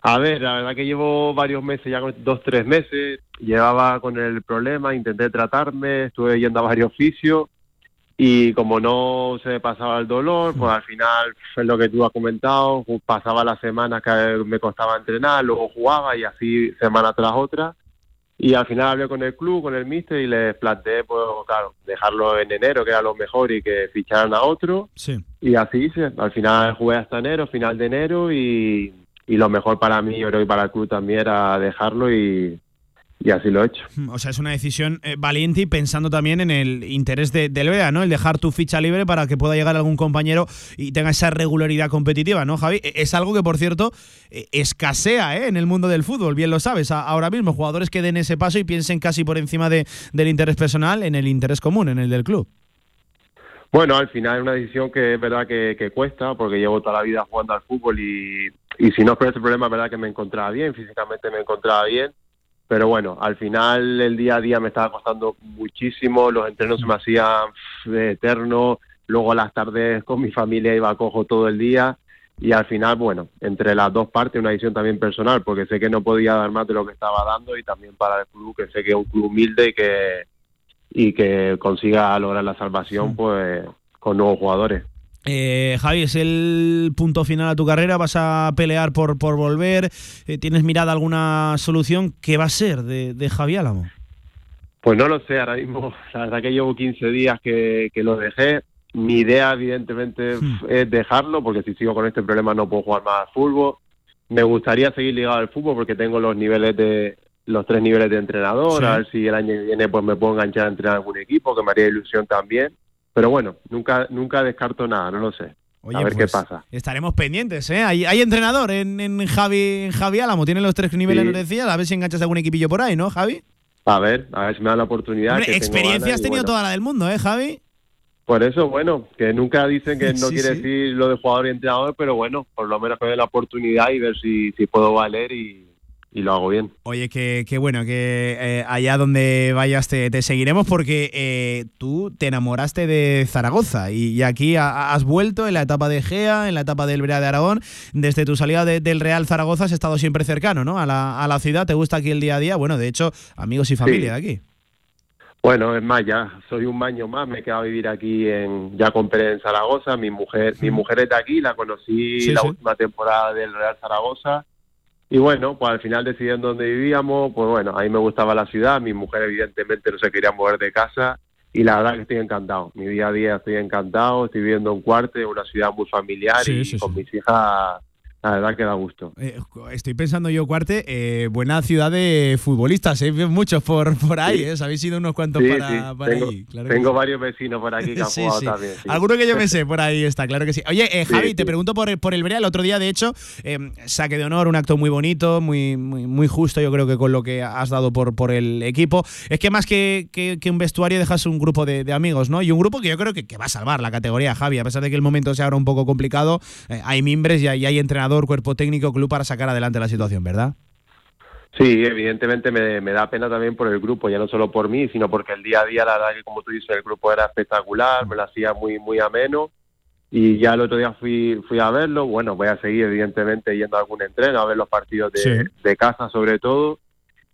a ver, la verdad que llevo varios meses, ya dos, tres meses, llevaba con el problema, intenté tratarme, estuve yendo a varios oficios y como no se me pasaba el dolor, pues al final es lo que tú has comentado, pasaba las semanas que me costaba entrenar, luego jugaba y así semana tras otra. Y al final hablé con el club, con el míster y les planteé, pues claro, dejarlo en enero, que era lo mejor, y que ficharan a otro. Sí. Y así hice. Al final jugué hasta enero, final de enero, y, y lo mejor para mí, yo creo que para el club también era dejarlo y, y así lo he hecho. O sea, es una decisión eh, valiente y pensando también en el interés de, del Brea, ¿no? El dejar tu ficha libre para que pueda llegar algún compañero y tenga esa regularidad competitiva, ¿no, Javi? E, Es algo que, por cierto, eh, escasea ¿eh? en el mundo del fútbol, bien lo sabes. A- ahora mismo, jugadores que den ese paso y piensen casi por encima de, del interés personal en el interés común, en el del club. Bueno, al final es una decisión que es verdad que, que cuesta, porque llevo toda la vida jugando al fútbol y, y si no por ese problema, es verdad que me encontraba bien, físicamente me encontraba bien, pero bueno, al final el día a día me estaba costando muchísimo, los entrenos se me hacían eternos, luego a las tardes con mi familia iba a cojo todo el día y al final, bueno, entre las dos partes una decisión también personal, porque sé que no podía dar más de lo que estaba dando y también para el club, que sé que es un club humilde y que, y que consiga lograr la salvación pues con nuevos jugadores. Eh, Javi, ¿es el punto final a tu carrera? ¿Vas a pelear por, por volver? Eh, ¿Tienes mirada alguna solución? ¿Qué va a ser de, de Javi Álamo? Pues no lo sé, ahora mismo, la verdad que llevo 15 días que, que lo dejé. Mi idea, evidentemente, es dejarlo, porque si sigo con este problema no puedo jugar más al fútbol. Me gustaría seguir ligado al fútbol porque tengo los niveles de los tres niveles de entrenador, Sí. a ver si el año que viene pues me puedo enganchar a entrenar algún equipo, que me haría ilusión también. Pero bueno, nunca nunca descarto nada, no lo sé. Oye, a ver pues, qué pasa. Estaremos pendientes, ¿eh? Hay, hay entrenador en, en Javi, en Javi Álamo, tiene los tres niveles, Sí. decías, a ver si enganchas algún equipillo por ahí, ¿no, Javi? A ver, a ver si me dan la oportunidad. Hombre, que experiencia has tenido bueno. toda la del mundo, ¿eh, Javi? Por eso, bueno, que nunca dicen que no Sí, quiere sí. decir lo de jugador y entrenador, pero bueno, por lo menos que me dé la oportunidad y ver si, si puedo valer y, y lo hago bien. Oye, que, que bueno, que eh, allá donde vayas te, te seguiremos porque eh, tú te enamoraste de Zaragoza y, y aquí ha- has vuelto en la etapa de Gea, en la etapa del Brea de Aragón. Desde tu salida de- del Real Zaragoza has estado siempre cercano ¿no? a, la, a la ciudad, te gusta aquí el día a día. Bueno, de hecho, amigos y familia de aquí. Bueno, es más, ya soy un año más, me he quedado a vivir aquí en, ya compré en Zaragoza, mi mujer, mi mujer es de aquí, la conocí Sí, la sí. última temporada del Real Zaragoza y bueno, pues al final decidieron dónde vivíamos, pues bueno, a mí me gustaba la ciudad, mi mujer evidentemente no se quería mover de casa y la verdad que estoy encantado, mi día a día estoy encantado, estoy viviendo en Cuarte, una ciudad muy familiar Sí, y sí, con sí. mis hijas la verdad que da gusto. Eh, estoy pensando yo, Cuarte, eh, buena ciudad de futbolistas, ¿eh? muchos por, por ahí. ¿eh? Habéis sido unos cuantos Sí, para, sí, para tengo. Claro que tengo sí. varios vecinos por aquí que han jugado también. Alguno que yo me sé, por ahí está, claro que sí. Oye, eh, Javi, te pregunto por el, por el Brea. El otro día, de hecho, saque de honor, un acto muy bonito, muy, muy, muy justo, yo creo que con lo que has dado por, por el equipo. Es que más que, que- que un vestuario, dejas un grupo de, de amigos, ¿no? Y un grupo que yo creo que, que va a salvar la categoría, Javi. A pesar de que el momento sea ahora un poco complicado, hay mimbres y hay, y hay entrenador, cuerpo técnico, club para sacar adelante la situación, ¿verdad? Sí, evidentemente me, me da pena también por el grupo, ya no solo por mí, sino porque el día a día, la verdad que como tú dices, el grupo era espectacular, me lo hacía muy, muy ameno. Y ya el otro día fui, fui a verlo. Bueno, voy a seguir, evidentemente, yendo a algún entreno, a ver los partidos de, Sí. de casa, sobre todo.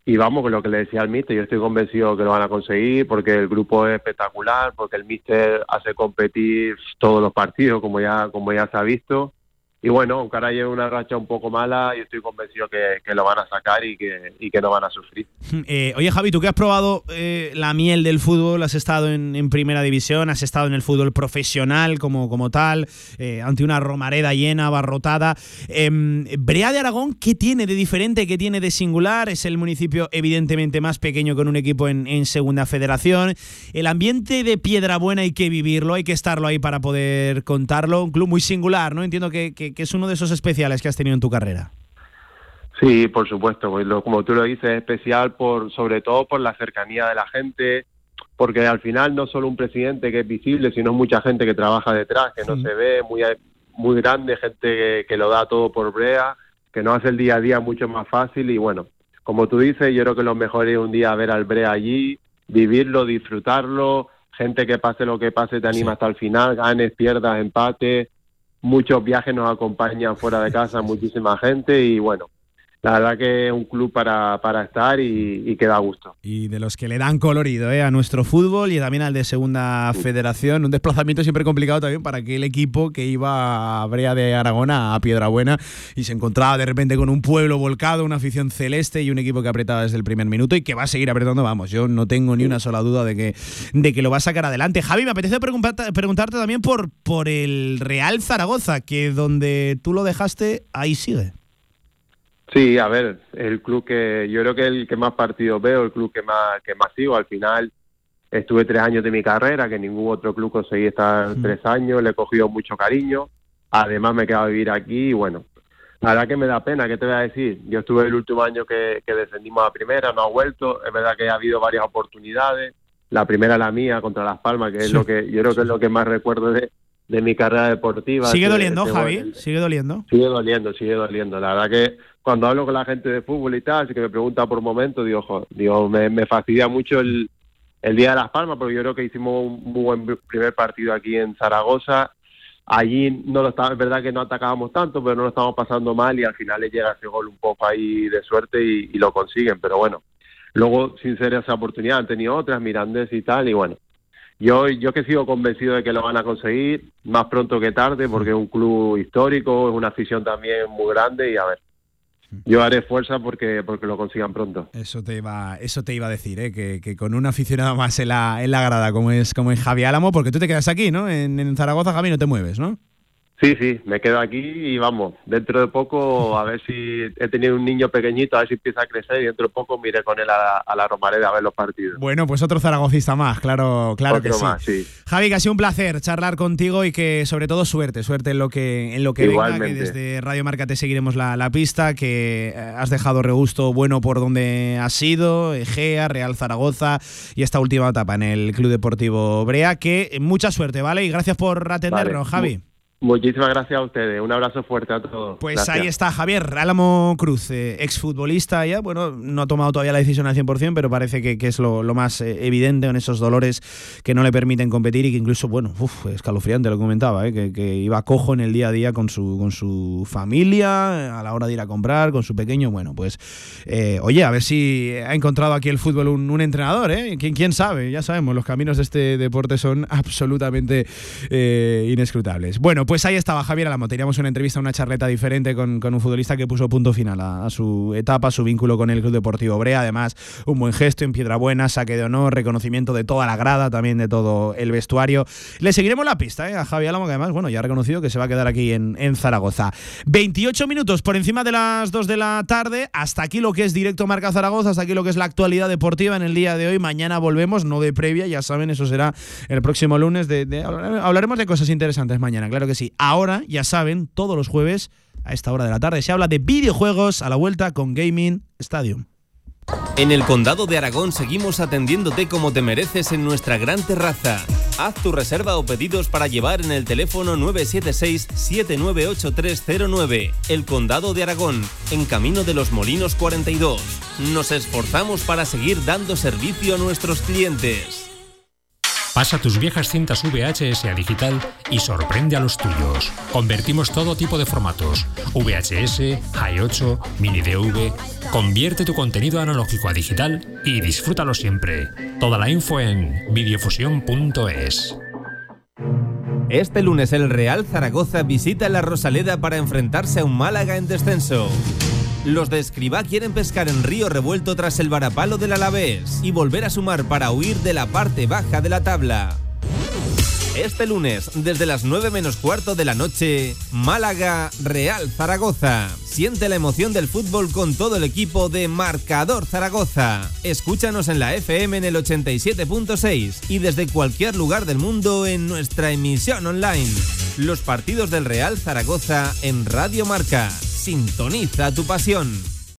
Y vamos con lo que le decía al míster, yo estoy convencido que lo van a conseguir porque el grupo es espectacular, porque el míster hace competir todos los partidos, como ya, como ya se ha visto. Y bueno, aunque ahora lleve una racha un poco mala, yo estoy convencido que, que lo van a sacar y que, y que no van a sufrir. Eh, oye, Javi, tú que has probado eh, la miel del fútbol, has estado en, primera división, has estado en el fútbol profesional como, como tal, eh, ante una Romareda llena, abarrotada. Em, Brea de Aragón, ¿qué tiene de diferente, qué tiene de singular? Es el municipio evidentemente más pequeño con un equipo en, segunda federación. El ambiente de Piedrabuena hay que vivirlo, hay que estarlo ahí para poder contarlo. Un club muy singular, ¿no? Entiendo que- que es uno de esos especiales que has tenido en tu carrera. Sí, por supuesto, pues lo- como tú lo dices, es especial por, sobre todo por la cercanía de la gente, porque al final no solo un presidente que es visible, sino mucha gente que trabaja detrás, que no se ve, muy, muy grande, gente que, que lo da todo por brea, que nos hace el día a día mucho más fácil y bueno, como tú dices, yo creo que lo mejor es un día ver al brea allí, vivirlo, disfrutarlo, gente que pase lo que pase te anima hasta el final, ganes, pierdas, empates, muchos viajes nos acompañan fuera de casa, muchísima gente y bueno, la verdad que es un club para, para estar y, y que da gusto. y de los que le dan colorido ¿eh? a nuestro fútbol y también al de Segunda Federación. Un desplazamiento siempre complicado también para aquel equipo que iba a Brea de Aragona, a Piedrabuena, y se encontraba de repente con un pueblo volcado, una afición celeste y un equipo que apretaba desde el primer minuto y que va a seguir apretando. Vamos, yo no tengo ni una sola duda de que, de que lo va a sacar adelante. Javi, me apetece preguntarte, preguntarte también por, por el Real Zaragoza, que donde tú lo dejaste, ahí sigue. Sí, a ver, el club que yo creo que el que más partidos veo, el club que más que más sigo. Al final estuve tres años de mi carrera, que ningún otro club conseguí estar tres años, le he cogido mucho cariño. Además me he quedado a vivir aquí y bueno, la verdad que me da pena, ¿qué te voy a decir? Yo estuve el último año que, que descendimos a primera, no ha vuelto, es verdad que ha habido varias oportunidades, la primera la mía contra Las Palmas, que es lo que yo creo que es lo que más recuerdo de, de mi carrera deportiva. Sigue Ese- doliendo, ese Javi, sigue doliendo. Sigue doliendo, sigue doliendo. La verdad que cuando hablo con la gente de fútbol y tal, así que me pregunta por momentos, digo, jo, digo me, me fastidia mucho el, el Día de Las Palmas, porque yo creo que hicimos un muy buen primer partido aquí en Zaragoza. Allí no lo estaba, es verdad que no atacábamos tanto, pero no lo estábamos pasando mal y al final le llega ese gol un poco ahí de suerte y, y lo consiguen. Pero bueno, luego sin ser esa oportunidad han tenido otras, Mirandés y tal, y bueno, yo, yo que sigo convencido de que lo van a conseguir más pronto que tarde, porque es un club histórico, es una afición también muy grande y a ver, yo haré fuerza porque, porque lo consigan pronto. Eso te iba, eso te iba a decir, ¿eh? que, que con un aficionado más en la, en la grada, como es, como es Javi Álamo, porque tú te quedas aquí, ¿no? En, en Zaragoza, Javi, no te mueves, ¿no? Sí, sí, me quedo aquí y vamos, dentro de poco a ver si he tenido un niño pequeñito, a ver si empieza a crecer y dentro de poco miré con él a la, a la Romareda a ver los partidos. Bueno, pues otro zaragocista más, claro, claro Otro que sí. más, sí. Javi, que ha sido un placer charlar contigo y que sobre todo suerte, suerte en lo que, en lo que venga, que Igualmente. desde Radio Marca te seguiremos la, la pista, que eh, has dejado regusto bueno por donde has sido, Egea, Real Zaragoza y esta última etapa en el Club Deportivo Brea, que mucha suerte, ¿vale? Y gracias por atendernos, Vale. Javi. Muchísimas gracias a ustedes. Un abrazo fuerte a todos. Pues Gracias. ahí está Javier Álamo Cruz, eh, exfutbolista ya. Bueno, no ha tomado todavía la decisión al 100%, pero parece que, que es lo, lo más eh, evidente en esos dolores que no le permiten competir y que incluso, bueno, uf, escalofriante lo que comentaba, eh, que, que iba cojo en el día a día con su, con su familia, a la hora de ir a comprar, con su pequeño. Bueno, pues, eh, oye, a ver si ha encontrado aquí el fútbol un, un entrenador, ¿eh? ¿Quién, quién sabe? Ya sabemos, los caminos de este deporte son absolutamente eh, inescrutables. Bueno, pues ahí estaba Javier Álamo. Teníamos una entrevista, una charleta diferente con, un futbolista que puso punto final a, su etapa, a su vínculo con el Club Deportivo Brea. Además, un buen gesto en piedra buena, saque de honor, reconocimiento de toda la grada, también de todo el vestuario. Le seguiremos la pista ¿eh? a Javier Álamo, que además, bueno, ya ha reconocido que se va a quedar aquí en, Zaragoza. 28 minutos por encima de las 2 de la tarde. Hasta aquí lo que es directo Marca Zaragoza, hasta aquí lo que es la actualidad deportiva en el día de hoy. Mañana volvemos, no de previa, ya saben, eso será el próximo lunes. Hablaremos de cosas interesantes mañana, claro que sí. Ahora, ya saben, todos los jueves a esta hora de la tarde se habla de videojuegos a la vuelta con Gaming Stadium. En el Condado de Aragón seguimos atendiéndote como te mereces en nuestra gran terraza. Haz tu reserva o pedidos para llevar en el teléfono 976-798309. El Condado de Aragón, en Camino de los Molinos 42. Nos esforzamos para seguir dando servicio a nuestros clientes. Pasa tus viejas cintas VHS a digital y sorprende a los tuyos. Convertimos todo tipo de formatos: VHS, Hi8, Mini DV. Convierte tu contenido analógico a digital y disfrútalo siempre. Toda la info en videofusión.es. Este lunes el Real Zaragoza visita la Rosaleda para enfrentarse a un Málaga en descenso. Los de Escribá quieren pescar en Río Revuelto tras el varapalo del Alavés y volver a sumar para huir de la parte baja de la tabla. Este lunes, desde las 9 menos cuarto de la noche, Málaga, Real Zaragoza. Siente la emoción del fútbol con todo el equipo de Marcador Zaragoza. Escúchanos en la FM en el 87.6 y desde cualquier lugar del mundo en nuestra emisión online. Los partidos del Real Zaragoza en Radio Marca. Sintoniza tu pasión.